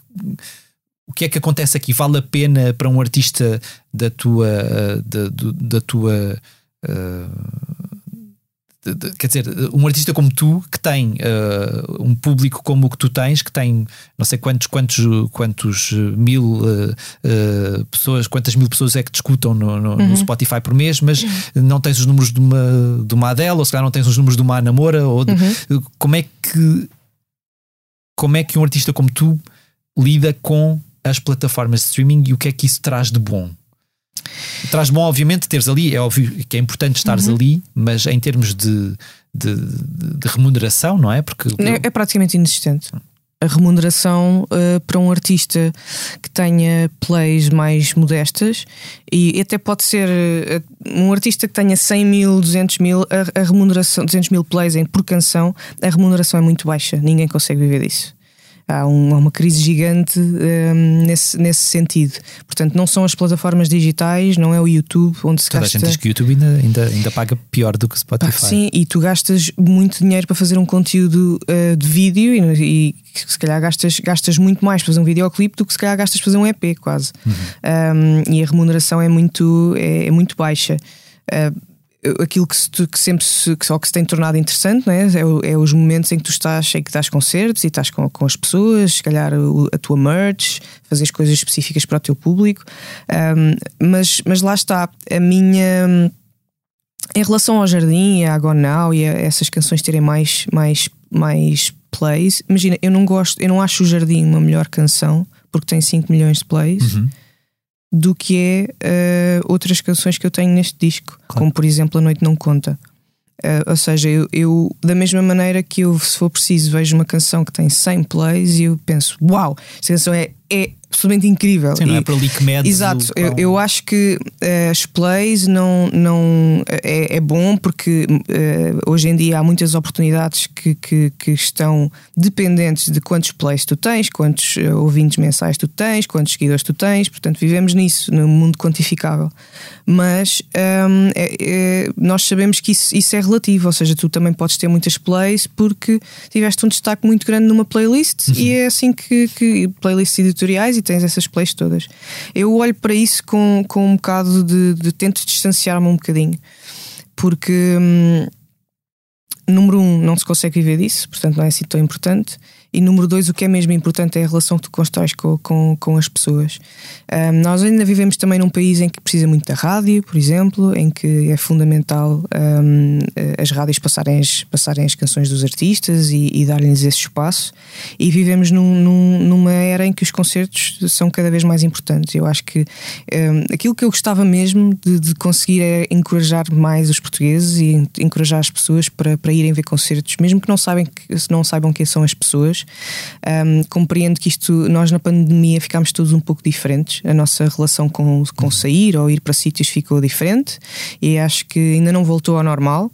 o que é que acontece aqui? Vale a pena para um artista da tua da, da tua uh, quer dizer, um artista como tu que tem uh, um público como o que tu tens, que tem não sei quantos, quantos, quantos mil uh, uh, pessoas, quantas mil pessoas é que discutam no, no, uhum. no, Spotify por mês, mas uhum. não tens os números de uma, de uma Adele, ou se calhar não tens os números de uma Namora, ou de, uhum. como é que como é que um artista como tu lida com as plataformas de streaming e o que é que isso traz de bom? Traz bom, obviamente, teres ali, é óbvio que é importante estares uhum. ali, mas em termos de, de, de remuneração, não é? Porque é, é praticamente inexistente. A remuneração uh, para um artista que tenha plays mais modestas e até pode ser uh, um artista que tenha 100 mil, 200 mil, a, a remuneração, 200 mil plays em, por canção, a remuneração é muito baixa, ninguém consegue viver disso há, um, há uma crise gigante um, nesse, nesse sentido. Portanto, não são as plataformas digitais, não é o YouTube onde se Toda gasta. a gente diz que o YouTube ainda, ainda, ainda paga pior do que o Spotify. Ah, sim, e tu gastas muito dinheiro para fazer um conteúdo uh, de vídeo e, e, se calhar gastas, gastas muito mais para fazer um videoclipe do que se calhar gastas para fazer um EP, quase. Uhum. Um, e a remuneração é muito, é, é muito baixa. Uh, aquilo que, se, que sempre se, que só que se tem tornado interessante né? é, é os momentos em que tu estás em que estás concertos e estás com, com as pessoas, se calhar a tua merch, fazer coisas específicas para o teu público. Um, mas, mas lá está, a minha. Em relação ao Jardim e à Now e a essas canções terem mais, mais, mais plays, imagina, eu não gosto, eu não acho o Jardim uma melhor canção porque tem 5 milhões de plays. Uhum do que é uh, outras canções que eu tenho neste disco, claro. como por exemplo A Noite Não Conta. Uh, ou seja, eu, eu, da mesma maneira que eu, se for preciso, vejo uma canção que tem 100 plays e eu penso, uau, esta canção é, é absolutamente incrível. Sim, não é para ali que mede Exato, eu, eu, acho que uh, as plays não, não é, é bom porque uh, hoje em dia há muitas oportunidades que, que, que, estão dependentes de quantos plays tu tens, quantos uh, ouvintes mensais tu tens, quantos seguidores tu tens, portanto vivemos nisso, no mundo quantificável. Mas um, é, é, nós sabemos que isso, isso é relativo, ou seja, tu também podes ter muitas plays porque tiveste um destaque muito grande numa playlist uhum. e é assim que, que playlists editoriais tens essas plays todas. Eu olho para isso com, com um bocado de, de tento distanciar-me um bocadinho, porque hum, número um, não se consegue viver disso, portanto não é assim tão importante. E número dois, o que é mesmo importante é a relação que tu constróis com, com, com as pessoas. Um, nós ainda vivemos também num país em que precisa muito da rádio, por exemplo, em que é fundamental um, as rádios passarem as, passarem as canções dos artistas e, e darem-lhes esse espaço. E vivemos num, num, numa era em que os concertos são cada vez mais importantes. Eu acho que um, aquilo que eu gostava mesmo de, de conseguir é encorajar mais os portugueses e encorajar as pessoas para, para irem ver concertos, mesmo que não, sabem, que não saibam quem são as pessoas. Um, compreendo que isto, nós na pandemia ficámos todos um pouco diferentes, a nossa relação com, com sair ou ir para sítios ficou diferente e acho que ainda não voltou ao normal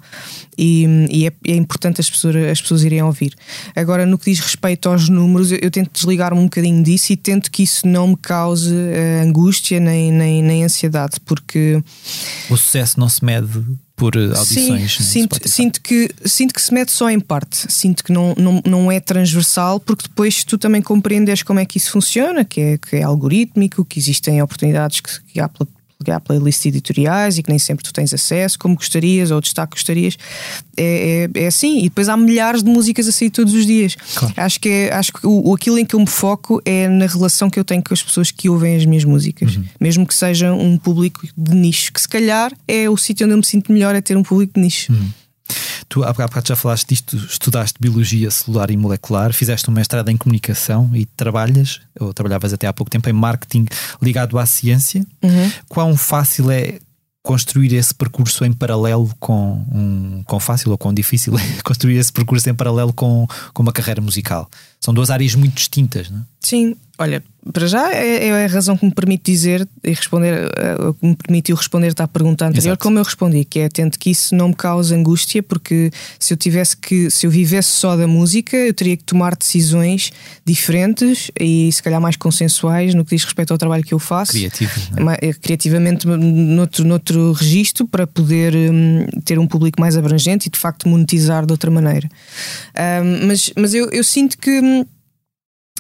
e, e é, é, importante as pessoas, as pessoas irem ouvir. Agora, no que diz respeito aos números, eu, eu tento desligar-me um bocadinho disso e tento que isso não me cause uh, angústia nem, nem, nem ansiedade, porque o sucesso não se mede por eh, audições. Sim, sinto, sinto, que, sinto que se mete só em parte, sinto que não, não, não é transversal, porque depois tu também compreendes como é que isso funciona, que é, que é algorítmico, que existem oportunidades que, que há há playlists editoriais e que nem sempre tu tens acesso como gostarias ou destaque gostarias. É, é, é, assim. E depois há milhares de músicas a sair todos os dias. Claro. Acho que, é, acho que o, aquilo em que eu me foco é na relação que eu tenho com as pessoas que ouvem as minhas músicas. Uhum. Mesmo que seja um público de nicho, que se calhar é o sítio onde eu me sinto melhor é ter um público de nicho. Uhum. Tu há bocado já falaste disto, estudaste biologia celular e molecular, fizeste um mestrado em comunicação e trabalhas, ou trabalhavas até há pouco tempo, em marketing ligado à ciência. Uhum. Quão fácil é construir esse percurso em paralelo com um, com fácil ou com difícil é construir esse percurso em paralelo com, com uma carreira musical? São duas áreas muito distintas, não é? Sim, olha, para já é, é, a razão que me permite dizer e responder, eh, que me permitiu responder à pergunta anterior, Exato. como eu respondi, que é tento que isso não me cause angústia, porque se eu tivesse que, se eu vivesse só da música, eu teria que tomar decisões diferentes e se calhar mais consensuais no que diz respeito ao trabalho que eu faço. Criativo. É? Eh, criativamente noutro, noutro registro para poder um, ter um público mais abrangente e de facto monetizar de outra maneira. Um, mas, mas eu, eu sinto que hum,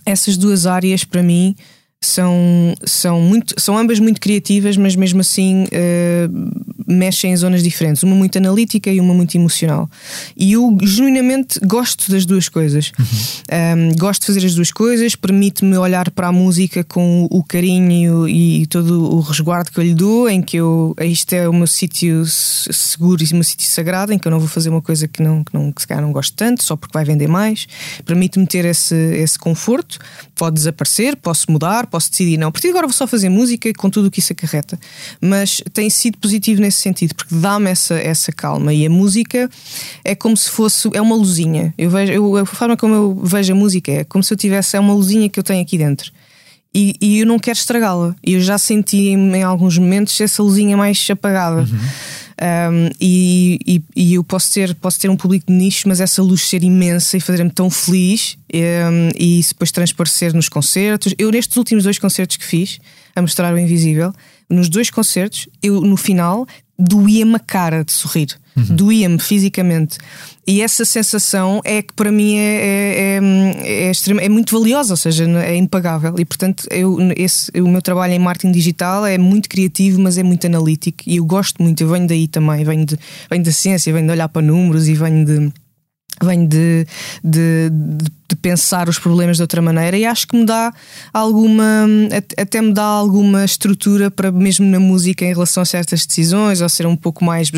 essas duas áreas para mim são, são, muito, são ambas muito criativas, mas mesmo assim uh, mexem em zonas diferentes, uma muito analítica e uma muito emocional. E eu genuinamente gosto das duas coisas. Uhum. Um, gosto de fazer as duas coisas, permite-me olhar para a música com o carinho e todo o resguardo que eu lhe dou, em que eu isto é o meu sítio seguro e o meu sítio sagrado, em que eu não vou fazer uma coisa que não, que não que se calhar não gosto tanto, só porque vai vender mais. Permite-me ter esse, esse conforto, pode desaparecer, posso mudar posso decidir, não, a partir de agora vou só fazer música com tudo o que isso acarreta. Mas tem sido positivo nesse sentido, porque dá-me essa, essa calma. E a música é como se fosse, é uma luzinha. Eu vejo, eu, a forma como eu vejo a música é como se eu tivesse, é uma luzinha que eu tenho aqui dentro. E, e eu não quero estragá-la. Eu já senti em, em, alguns momentos essa luzinha mais apagada. Uhum. Um, e, e, e, eu posso ter, posso ter um público de nicho, mas essa luz ser imensa e fazer-me tão feliz um, e depois transparecer nos concertos. Eu, nestes últimos dois concertos que fiz, a mostrar o invisível, nos dois concertos, eu no final doía-me a cara de sorrir, uhum. doía-me fisicamente. E essa sensação é que para mim é, é, é, é, extrema, é muito valiosa, ou seja, é impagável. E portanto, eu, esse, o meu trabalho em marketing digital é muito criativo, mas é muito analítico. E eu gosto muito, eu venho daí também, venho, de, venho da ciência, venho de olhar para números e venho de vem de, de, de, pensar os problemas de outra maneira e acho que me dá alguma até me dá alguma estrutura para mesmo na música em relação a certas decisões ou ser um pouco mais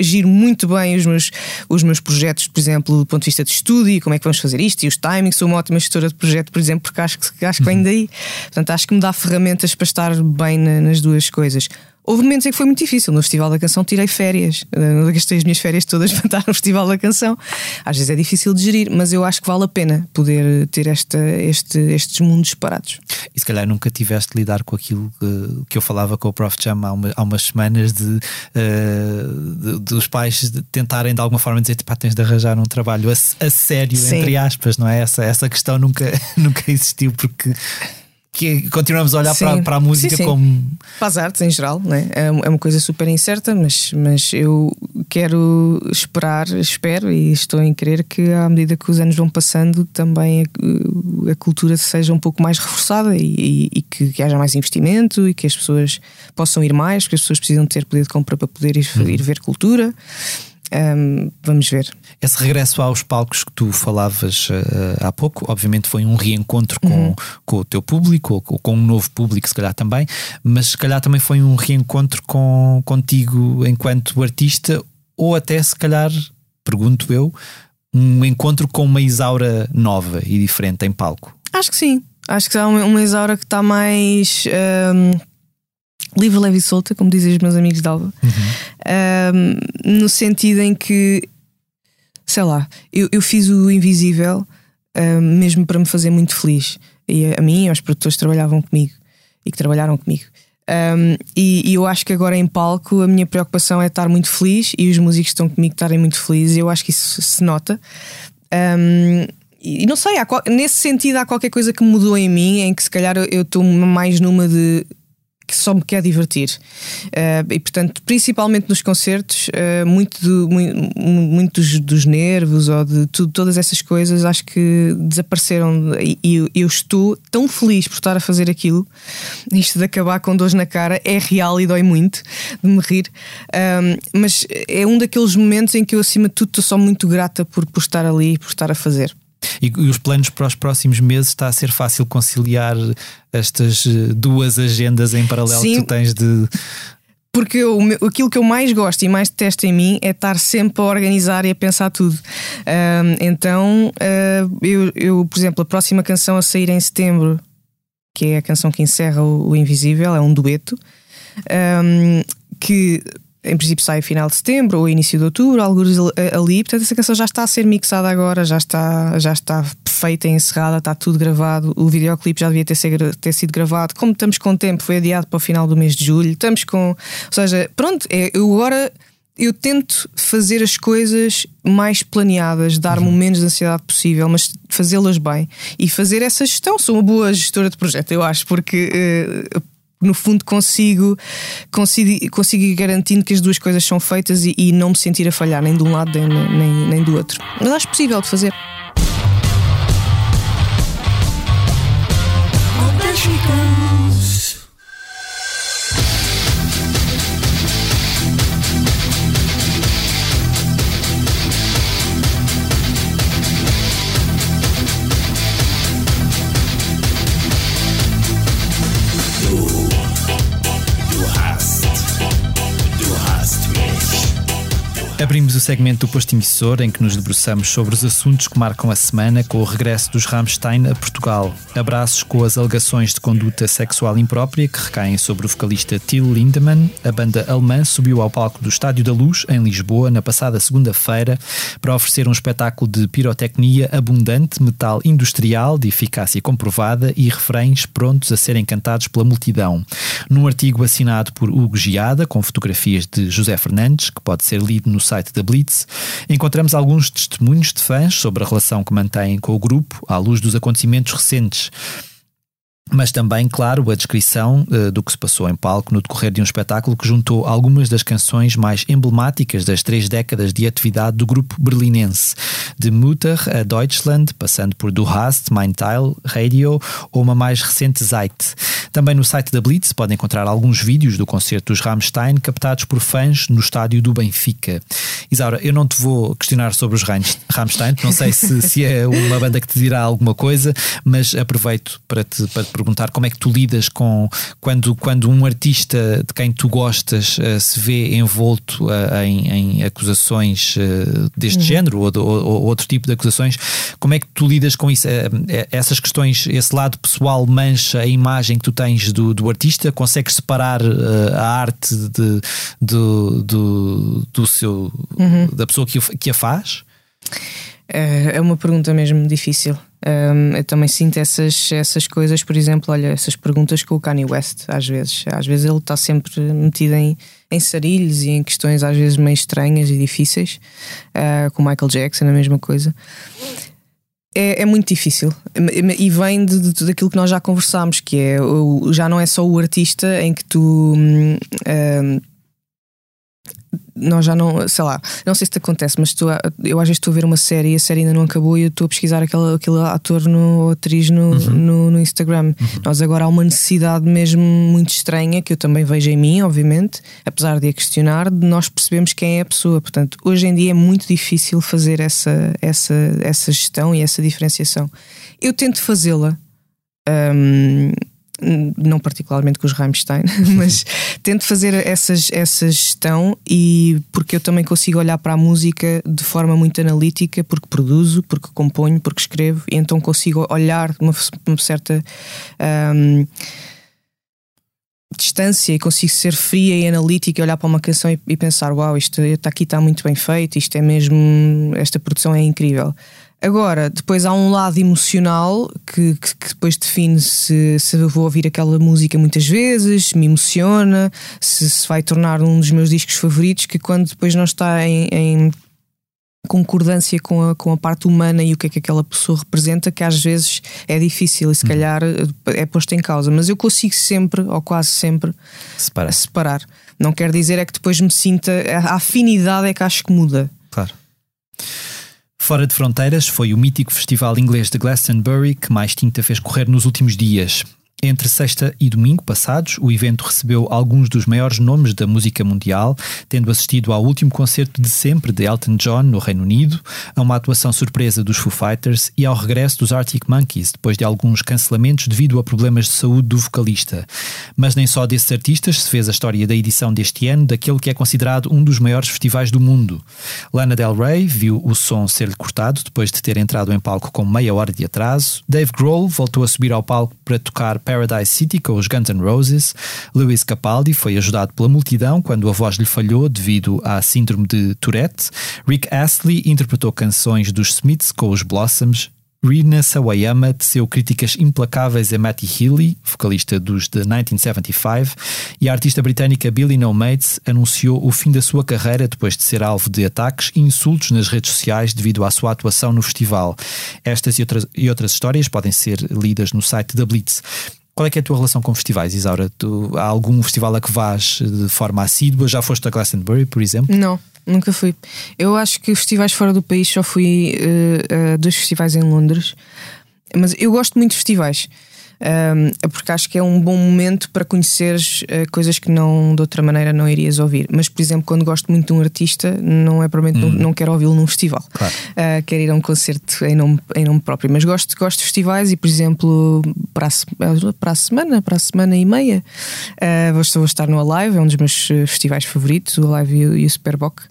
giro muito bem os meus, os meus projetos por exemplo do ponto de vista de estúdio como é que vamos fazer isto e os timings sou uma ótima gestora de projeto por exemplo porque acho que, acho que vem daí. Portanto acho que me dá ferramentas para estar bem na, nas duas coisas Houve momentos em que foi muito difícil. No Festival da Canção tirei férias, uh, gastei as minhas férias todas para estar no Festival da Canção. Às vezes é difícil de gerir, mas eu acho que vale a pena poder ter esta, este, estes mundos separados. E se calhar nunca tiveste de lidar com aquilo que, que eu falava com o Prof. Jam há, uma, há umas semanas de, uh, de, dos pais tentarem de alguma forma dizer pá, tens de arranjar um trabalho a, a sério, Sim. entre aspas, não é? Essa, essa questão nunca, nunca existiu porque que continuamos a olhar para, para, a música sim, sim. como. Para as artes em geral, né? é uma coisa super incerta, mas, mas eu quero esperar, espero e estou em crer que à medida que os anos vão passando, também a, a cultura seja um pouco mais reforçada e, e, e que, que, haja mais investimento e que as pessoas possam ir mais, porque as pessoas precisam ter poder de compra para poder ir, uhum. ir ver cultura. Um, vamos ver. Esse regresso aos palcos que tu falavas uh, há pouco, obviamente foi um reencontro com, uhum. com o teu público, ou com um novo público, se calhar também, mas se calhar também foi um reencontro com, contigo enquanto artista, ou até se calhar, pergunto eu, um encontro com uma Isaura nova e diferente em palco. Acho que sim. Acho que é uma, uma Isaura que está mais. Um livre, leve e solta, como dizem os meus amigos de Alva, uhum. um, no sentido em que, sei lá, eu, eu fiz o invisível um, mesmo para me fazer muito feliz. E a, a mim e aos produtores que trabalhavam comigo e que trabalharam comigo. Um, e, e, eu acho que agora em palco a minha preocupação é estar muito feliz e os músicos que estão comigo estarem muito felizes. Eu acho que isso se nota. E não sei, há, nesse sentido há qualquer coisa que mudou em mim em que se calhar eu estou mais numa de que só me quer divertir. Uh, e portanto, principalmente nos concertos, uh, muito, do, muito, muito dos, dos, nervos ou de tudo, todas essas coisas acho que desapareceram. E, e eu estou tão feliz por estar a fazer aquilo. Isto de acabar com dores na cara é real e dói muito de me rir. Mas é um daqueles momentos em que eu, acima de tudo, estou só muito grata por, por estar ali e por estar a fazer. E, e, os planos para os próximos meses está a ser fácil conciliar estas eh, duas agendas em paralelo Sim. que tu tens de. Porque eu, aquilo que eu mais gosto e mais detesto em mim é estar sempre a organizar e a pensar tudo. Então, uh, eu, eu, por exemplo, a próxima canção a sair em setembro, que é a canção que encerra o, o Invisível, é um dueto. Um, que em princípio sai final de setembro ou início de outubro, alguns ali. Portanto, essa canção já está a ser mixada agora, já está, já está perfeita, encerrada, está tudo gravado. O videoclipe já devia ter, ser, ter sido gravado. Como estamos com tempo, foi adiado para o final do mês de julho. Estamos com. Ou seja, pronto, é, eu agora. Eu tento fazer as coisas mais planeadas, dar-me o uhum. menos de ansiedade possível, mas fazê-las bem e fazer essa gestão. Sou uma boa gestora de projeto, eu acho, porque uh, no fundo consigo, consigo, consigo ir garantindo que as duas coisas são feitas e, e não me sentir a falhar nem de um lado nem, nem, nem do outro. Mas acho possível de fazer. Abrimos o segmento do posto emissor em que nos debruçamos sobre os assuntos que marcam a semana com o regresso dos Rammstein a Portugal. Abraços com as alegações de conduta sexual imprópria que recaem sobre o vocalista Till Lindemann. A banda alemã subiu ao palco do Estádio da Luz, em Lisboa, na passada segunda-feira, para oferecer um espetáculo de pirotecnia abundante, metal industrial de eficácia comprovada e refrões prontos a serem cantados pela multidão. Num artigo assinado por Hugo Giada, com fotografias de José Fernandes, que pode ser lido no site site da Blitz, encontramos alguns testemunhos de fãs sobre a relação que mantêm com o grupo à luz dos acontecimentos recentes mas também, claro, a descrição uh, do que se passou em palco no decorrer de um espetáculo que juntou algumas das canções mais emblemáticas das três décadas de atividade do grupo berlinense, de Mutter a Deutschland, passando por Du Hast, Mein Teil, Radio ou uma mais recente Zeit. Também no site da Blitz pode encontrar alguns vídeos do concerto dos Rammstein captados por fãs no estádio do Benfica. Isaura, eu não te vou questionar sobre os Rammstein, não sei se, se é uma banda que te dirá alguma coisa, mas aproveito para te, para te perguntar como é que tu lidas com quando, quando um artista de quem tu gostas uh, se vê envolto uh, em, em, acusações uh, deste uhum. género ou, ou, ou, outro tipo de acusações, como é que tu lidas com isso? essas questões, esse lado pessoal mancha a imagem que tu tens do, do artista? Consegues separar a arte de, do, do, do seu, uhum. da pessoa que, que a faz? É uma pergunta mesmo difícil. Um, eu também sinto essas, essas coisas, por exemplo, olha, essas perguntas com o Kanye West, às vezes. Às vezes ele está sempre metido em, em sarilhos e em questões às vezes meio estranhas e difíceis. Uh, com o Michael Jackson, a mesma coisa. É, é, muito difícil e vem de, de, daquilo que nós já conversámos, que é já não é só o artista em que tu hum, hum, nós já não, sei lá, não sei se te acontece, mas a- eu às vezes estou a ver uma série e a série ainda não acabou e eu estou a pesquisar aquele, aquele ator no, ou atriz no, no, no Instagram. Nós agora há uma necessidade mesmo muito estranha que eu também vejo em mim, obviamente, apesar de a questionar, de nós percebemos quem é a pessoa. Portanto, hoje em dia é muito difícil fazer essa, essa, essa gestão e essa diferenciação. Eu tento fazê-la. hum, não particularmente com os Rammstein, mas tento fazer essas, essa gestão e porque eu também consigo olhar para a música de forma muito analítica, porque produzo, porque componho, porque escrevo, e então consigo olhar de uma, uma certa hum, distância e consigo ser fria e analítica e olhar para uma canção e, e pensar: Uau, isto está aqui está muito bem feito, isto é mesmo, esta produção é incrível. Agora, depois há um lado emocional que, que- que depois define se, se eu vou ouvir aquela música muitas vezes, se me emociona, se se vai tornar um dos meus discos favoritos, que quando depois não está em, em concordância com a, com a parte humana e o que é que aquela pessoa representa, que às vezes é difícil e se calhar é posto em causa. Mas eu consigo sempre, ou quase sempre, Separa. separar. Não quer dizer é que depois me sinta. A afinidade é que acho que muda. Claro. Fora de fronteiras foi o mítico festival inglês de Glastonbury que mais tinta fez correr nos últimos dias. Entre sexta e domingo passados, o evento recebeu alguns dos maiores nomes da música mundial, tendo assistido ao último concerto de sempre de Elton John no Reino Unido, a uma atuação surpresa dos Foo Fighters e ao regresso dos Arctic Monkeys, depois de alguns cancelamentos devido a problemas de saúde do vocalista. Mas nem só desses artistas se fez a história da edição deste ano daquele que é considerado um dos maiores festivais do mundo. Lana Del Rey viu o som ser-lhe cortado depois de ter entrado em palco com meia hora de atraso. Dave Grohl voltou a subir ao palco para tocar Paradise City com os Guns N' Roses. Lewis Capaldi foi ajudado pela multidão quando a voz lhe falhou devido à síndrome de Tourette. Rick Astley interpretou canções dos Smiths com os Blossoms. Rina Sawayama teceu críticas implacáveis a Matty Healy, vocalista dos The 1975, e a artista britânica Billy No Mates anunciou o fim da sua carreira depois de ser alvo de ataques e insultos nas redes sociais devido à sua atuação no festival. Estas e outras, e outras histórias podem ser lidas no site da Blitz. Qual é que é a tua relação com festivais, Isaura? Tu, há algum festival a que vais de forma assídua? Já foste a Glastonbury, por exemplo? Não, nunca fui. Eu acho que festivais fora do país só fui eh, a dois festivais em Londres. Mas eu gosto muito de festivais. Um, é porque acho que é um bom momento para conheceres eh, coisas que não de outra maneira não irias ouvir. Mas, por exemplo, quando gosto muito de um artista, não é provavelmente não, não quero ouvi-lo num festival. Claro. Uh, quero ir a um concerto em nome, em nome próprio. Mas gosto, gosto de festivais e, por exemplo, para a, se- para a semana, para a semana e meia, uh, vou, vou estar no Alive, é um dos meus uh, festivais favoritos, o Alive e o, e o Superboc.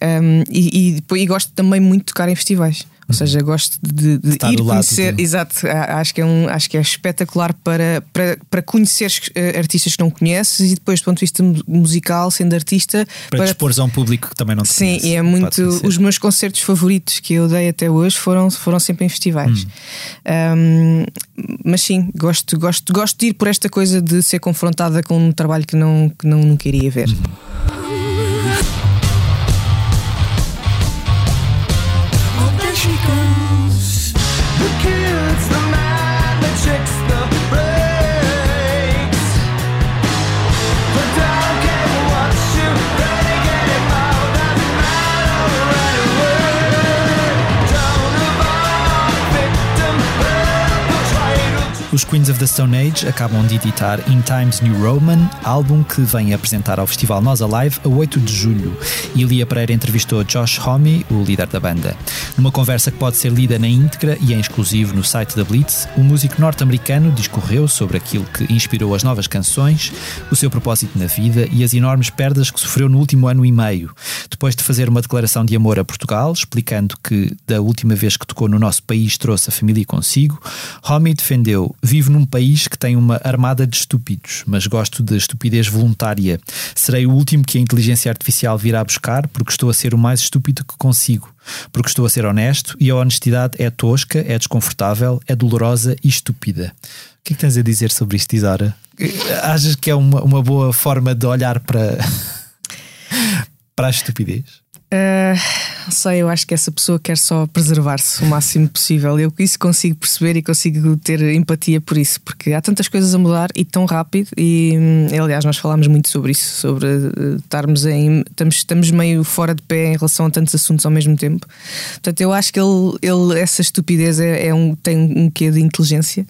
Um, e, e, e gosto também muito de tocar em festivais. Ou seja, gosto de, de Estar ir do lado conhecer. de- Exato, acho que é, um, acho que é espetacular para, para, para conheceres eh, artistas que não conheces e depois, do ponto de vista mu- musical, sendo artista, Para, te expores a um público que também não te Sim, conhece. e é muito. conhecer. Os meus concertos favoritos que eu dei até hoje foram, foram sempre em festivais. Hum. Um, mas sim, gosto, gosto, gosto de ir por esta coisa de ser confrontada com um trabalho que não, que não nunca iria ver. Oh, Os Queens of the Stone Age acabam de editar In Times New Roman, álbum que vem apresentar ao Festival Nós Alive a 8 de julho. E Lia Pereira entrevistou Josh Homme, o líder da banda. Numa conversa que pode ser lida na íntegra e em exclusivo no site da Blitz, o músico norte-americano discorreu sobre aquilo que inspirou as novas canções, o seu propósito na vida e as enormes perdas que sofreu no último ano e meio. Depois de fazer uma declaração de amor a Portugal, explicando que da última vez que tocou no nosso país trouxe a família consigo, Homme defendeu: Vivo num país que tem uma armada de estúpidos, mas gosto de estupidez voluntária. Serei o último que a inteligência artificial virá buscar porque estou a ser o mais estúpido que consigo. Porque estou a ser honesto e a honestidade é tosca, é desconfortável, é dolorosa e estúpida. O que é que tens a dizer sobre isto, Isara? Achas que é uma, uma boa forma de olhar para, para a estupidez? Ah, não sei, eu acho que essa pessoa quer só preservar-se o máximo possível. Eu isso consigo perceber e consigo ter empatia por isso, porque há tantas coisas a mudar e tão rápido. E hum, aliás, nós falámos muito sobre isso, sobre uh, estarmos em. Estamos, estamos meio fora de pé em relação a tantos assuntos ao mesmo tempo. Portanto, eu acho que ele, ele essa estupidez é, é um, tem um quê de inteligência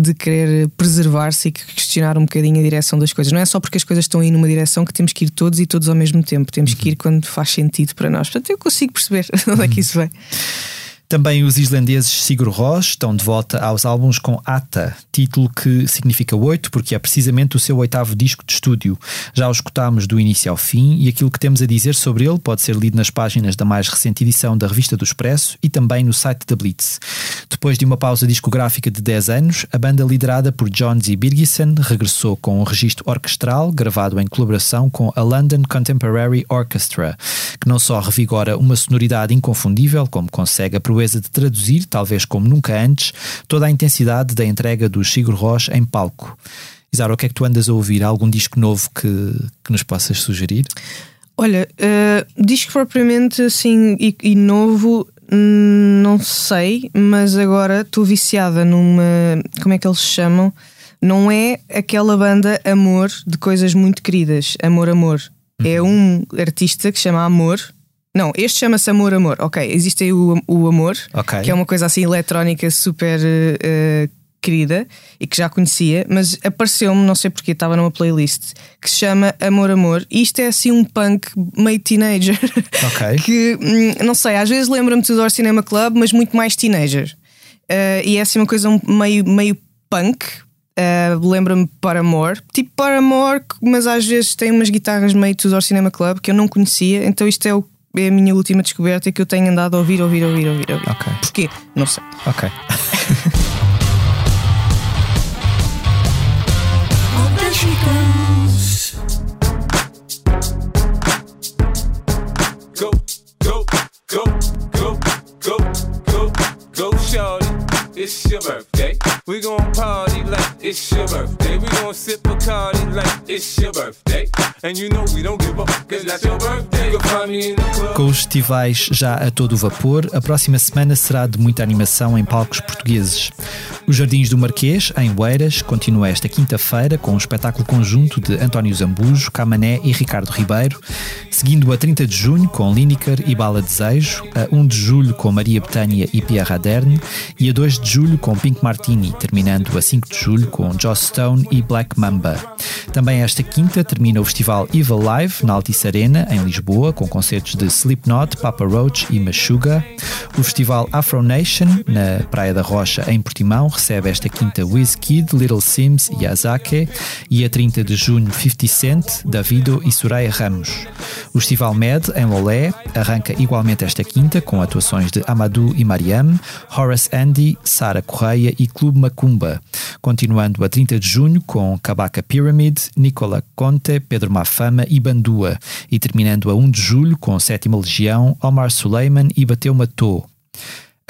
de querer preservar-se e questionar um bocadinho a direção das coisas. Não é só porque as coisas estão aí numa direção que temos que ir todos e todos ao mesmo tempo. Temos que ir quando faz sentido para nós. Portanto, eu consigo perceber onde é que isso vem. Também os islandeses Sigur Rós estão de volta aos álbuns com Ata, título que significa oito, porque é precisamente o seu oitavo disco de estúdio. Já o escutámos do início ao fim e aquilo que temos a dizer sobre ele pode ser lido nas páginas da mais recente edição da Revista do Expresso e também no site da Blitz. Depois de uma pausa discográfica de 10 anos, a banda liderada por John Z. Birgisson regressou com um registro orquestral gravado em colaboração com a London Contemporary Orchestra, que não só revigora uma sonoridade inconfundível, como consegue a proeza de traduzir, talvez como nunca antes, toda a intensidade da entrega do Sigur Rós em palco. Isara, o que é que tu andas a ouvir? Há algum disco novo que, que nos possas sugerir? Olha, uh, disco propriamente assim e, e novo, hum, não sei, mas agora estou viciada numa. Como é que eles se chamam? Não é aquela banda Amor de coisas muito queridas, Amor Amor. É um artista que se chama Amor. Não, este chama-se Amor Amor. Ok, existe aí o, o Amor, Ok. que é uma coisa assim eletrónica super eh, querida e que já conhecia, mas apareceu-me, não sei porque, estava numa playlist que se chama Amor Amor. E isto é assim um punk meio teenager. Ok. que hum, não sei, às vezes lembra-me do Door Cinema Club, mas muito mais teenager. Eh, e é assim uma coisa meio, meio punk. eh, lembra-me Paramore, tipo Paramore, mas às vezes tem umas guitarras meio Tudor Cinema Club que eu não conhecia, então isto é, o- é a minha última descoberta que eu tenho andado a ouvir, ouvir, ouvir, ouvir, ouvir. Ok. Porquê? Não sei. Ok. Go, go, go, go, go, go, go, shorty. It's your birthday. We gon' party like it's your birthday. We gon' sip a like it's your birthday. And you know we don't give up, cause that's your birthday. You can find me in the club. Com os festivais já a todo vapor, a próxima semana será de muita animação em palcos portugueses. Os Jardins do Marquês, em Oeiras, continua esta quinta-feira com um espetáculo conjunto de António Zambujo, Camané e Ricardo Ribeiro, seguindo a 30 de junho com Lineker e Bala Desejo, a 1 de julho com Maria Betânia e Pierre Aderne e a 2 de julho com Pink Martini, terminando a 5 de julho com Joss Stone e Black Mamba. Também esta quinta termina o festival Evil Live na Altice Arena, em Lisboa, com concertos de Slipknot, Papa Roach e Meshuga. O festival Afro Nation, na Praia da Rocha, em Portimão, recebe esta quinta Wizkid, Little Sims e Azake. E a 30 de junho, 50 Cent, Davido e Soraya Ramos. O Festival Med, em Lolé, arranca igualmente esta quinta, com atuações de Amadou e Mariam, Horace Andy, Sara Correia e Clube Macumba. Continuando a 30 de junho com Kabaka Pyramid, Nicola Conte, Pedro Mafama e Bandua. E terminando a 1 de julho com Sétima Legião, Omar Suleiman e Bateu Matou.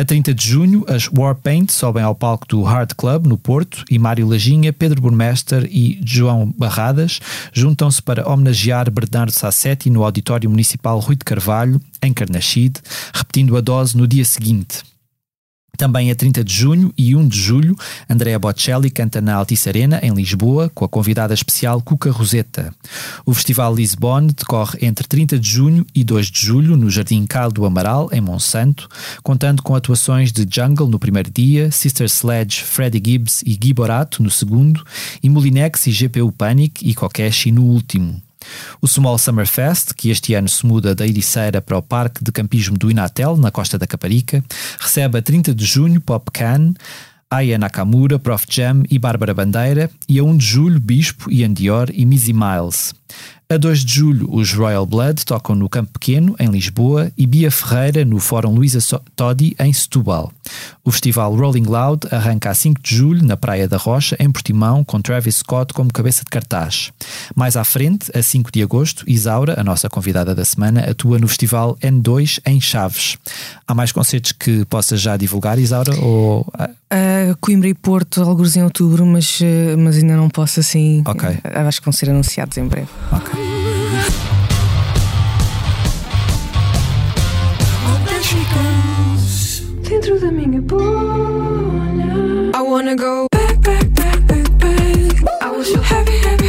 A 30 de junho, as Warpaint sobem ao palco do Hard Club, no Porto, e Mário Lajinha, Pedro Burmester e João Barradas juntam-se para homenagear Bernardo Sassetti no Auditório Municipal Rui de Carvalho, em Carnaxide, repetindo a dose no dia seguinte. Também a 30 de junho e 1 de julho, Andrea Bocelli canta na Altice Arena, em Lisboa, com a convidada especial Cuca Roseta. O Festival Lisbonne decorre entre 30 de junho e 2 de julho no Jardim Cal do Amaral, em Monsanto, contando com atuações de Jungle no primeiro dia, Sister Sledge, Freddie Gibbs e Gui Borato no segundo, e Molinex e GPU Panic e Kokeshi no último. O Small Summer Fest, que este ano se muda da Ericeira para o Parque de Campismo do Inatel, na Costa da Caparica, recebe a 30 de junho Pop Can, Aya Nakamura, Prof Jam e Bárbara Bandeira, e a 1 de julho Bispo, Ian Dior e Missy Miles. A 2 de julho, os Royal Blood tocam no Campo Pequeno, em Lisboa, e Bia Ferreira no Fórum Luísa Todi, em Setúbal. O festival Rolling Loud arranca a 5 de julho, na Praia da Rocha, em Portimão, com Travis Scott como cabeça de cartaz. Mais à frente, a 5 de agosto, Isaura, a nossa convidada da semana, atua no festival N2 em Chaves. Há mais concertos que possas já divulgar, Isaura? Ou... Ah, Coimbra e Porto, alguns em outubro, mas, eh, mas ainda não posso assim. Ok. Acho que vão ser anunciados em breve. Ok. Da minha bolha. I wanna go back, back, back, back, back. I was so happy, happy,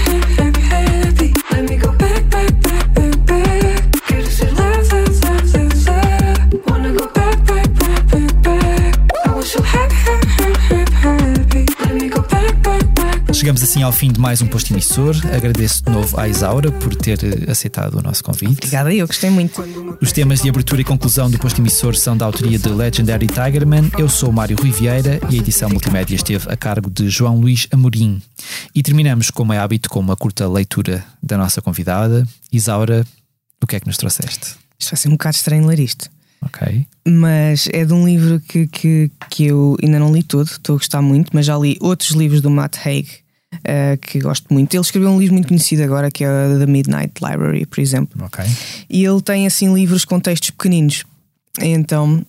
Chegamos assim ao fim de mais um posto emissor. Agradeço de novo à Isaura por ter eh, aceitado o nosso convite. Obrigada, eu gostei muito. Os temas de abertura e conclusão do posto emissor são da autoria de Legendary Tigerman. Eu sou Mário Rui Vieira e a edição multimédia esteve a cargo de João Luís Amorim. E terminamos, como é hábito, com uma curta leitura da nossa convidada. Isaura, o que é que nos trouxeste? Isto vai ser um bocado estranho ler isto. Ok. Mas é de um livro que, que, que eu ainda não li todo, estou a gostar muito, mas já li outros livros do Matt Haig eh, que gosto muito. Ele escreveu um livro muito conhecido agora que é o The Midnight Library, por exemplo. Ok. E ele tem assim livros com textos pequeninos. Então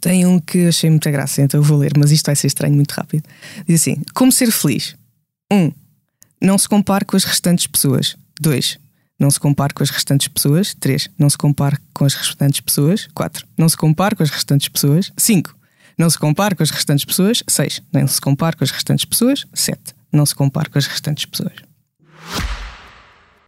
tem um que achei muita graça, então eu vou ler, mas isto vai ser estranho muito rápido. Diz assim: Como ser feliz? 1. Um, não se compare com as restantes pessoas. 2. Não se compare com as restantes pessoas. 3. Não se compare com as restantes pessoas. 4. Não se compare com as restantes pessoas. 5. Não se compare com as restantes pessoas. 6. Não se compare com as restantes pessoas. 7. Não se compare com as restantes pessoas.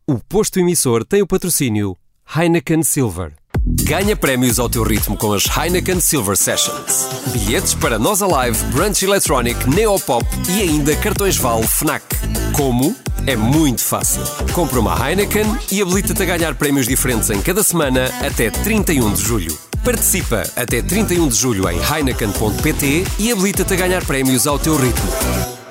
O posto emissor tem o patrocínio Heineken Silver. Ganha prémios ao teu ritmo com as Heineken Silver Sessions. Bilhetes para Nós Alive, Brunch Electronic, Neopop e ainda cartões Vale Fnac. Como? É muito fácil. Compra uma Heineken e habilita-te a ganhar prémios diferentes em cada semana até 31 de julho. Participa até 31 de julho em heineken.pt e habilita-te a ganhar prémios ao teu ritmo.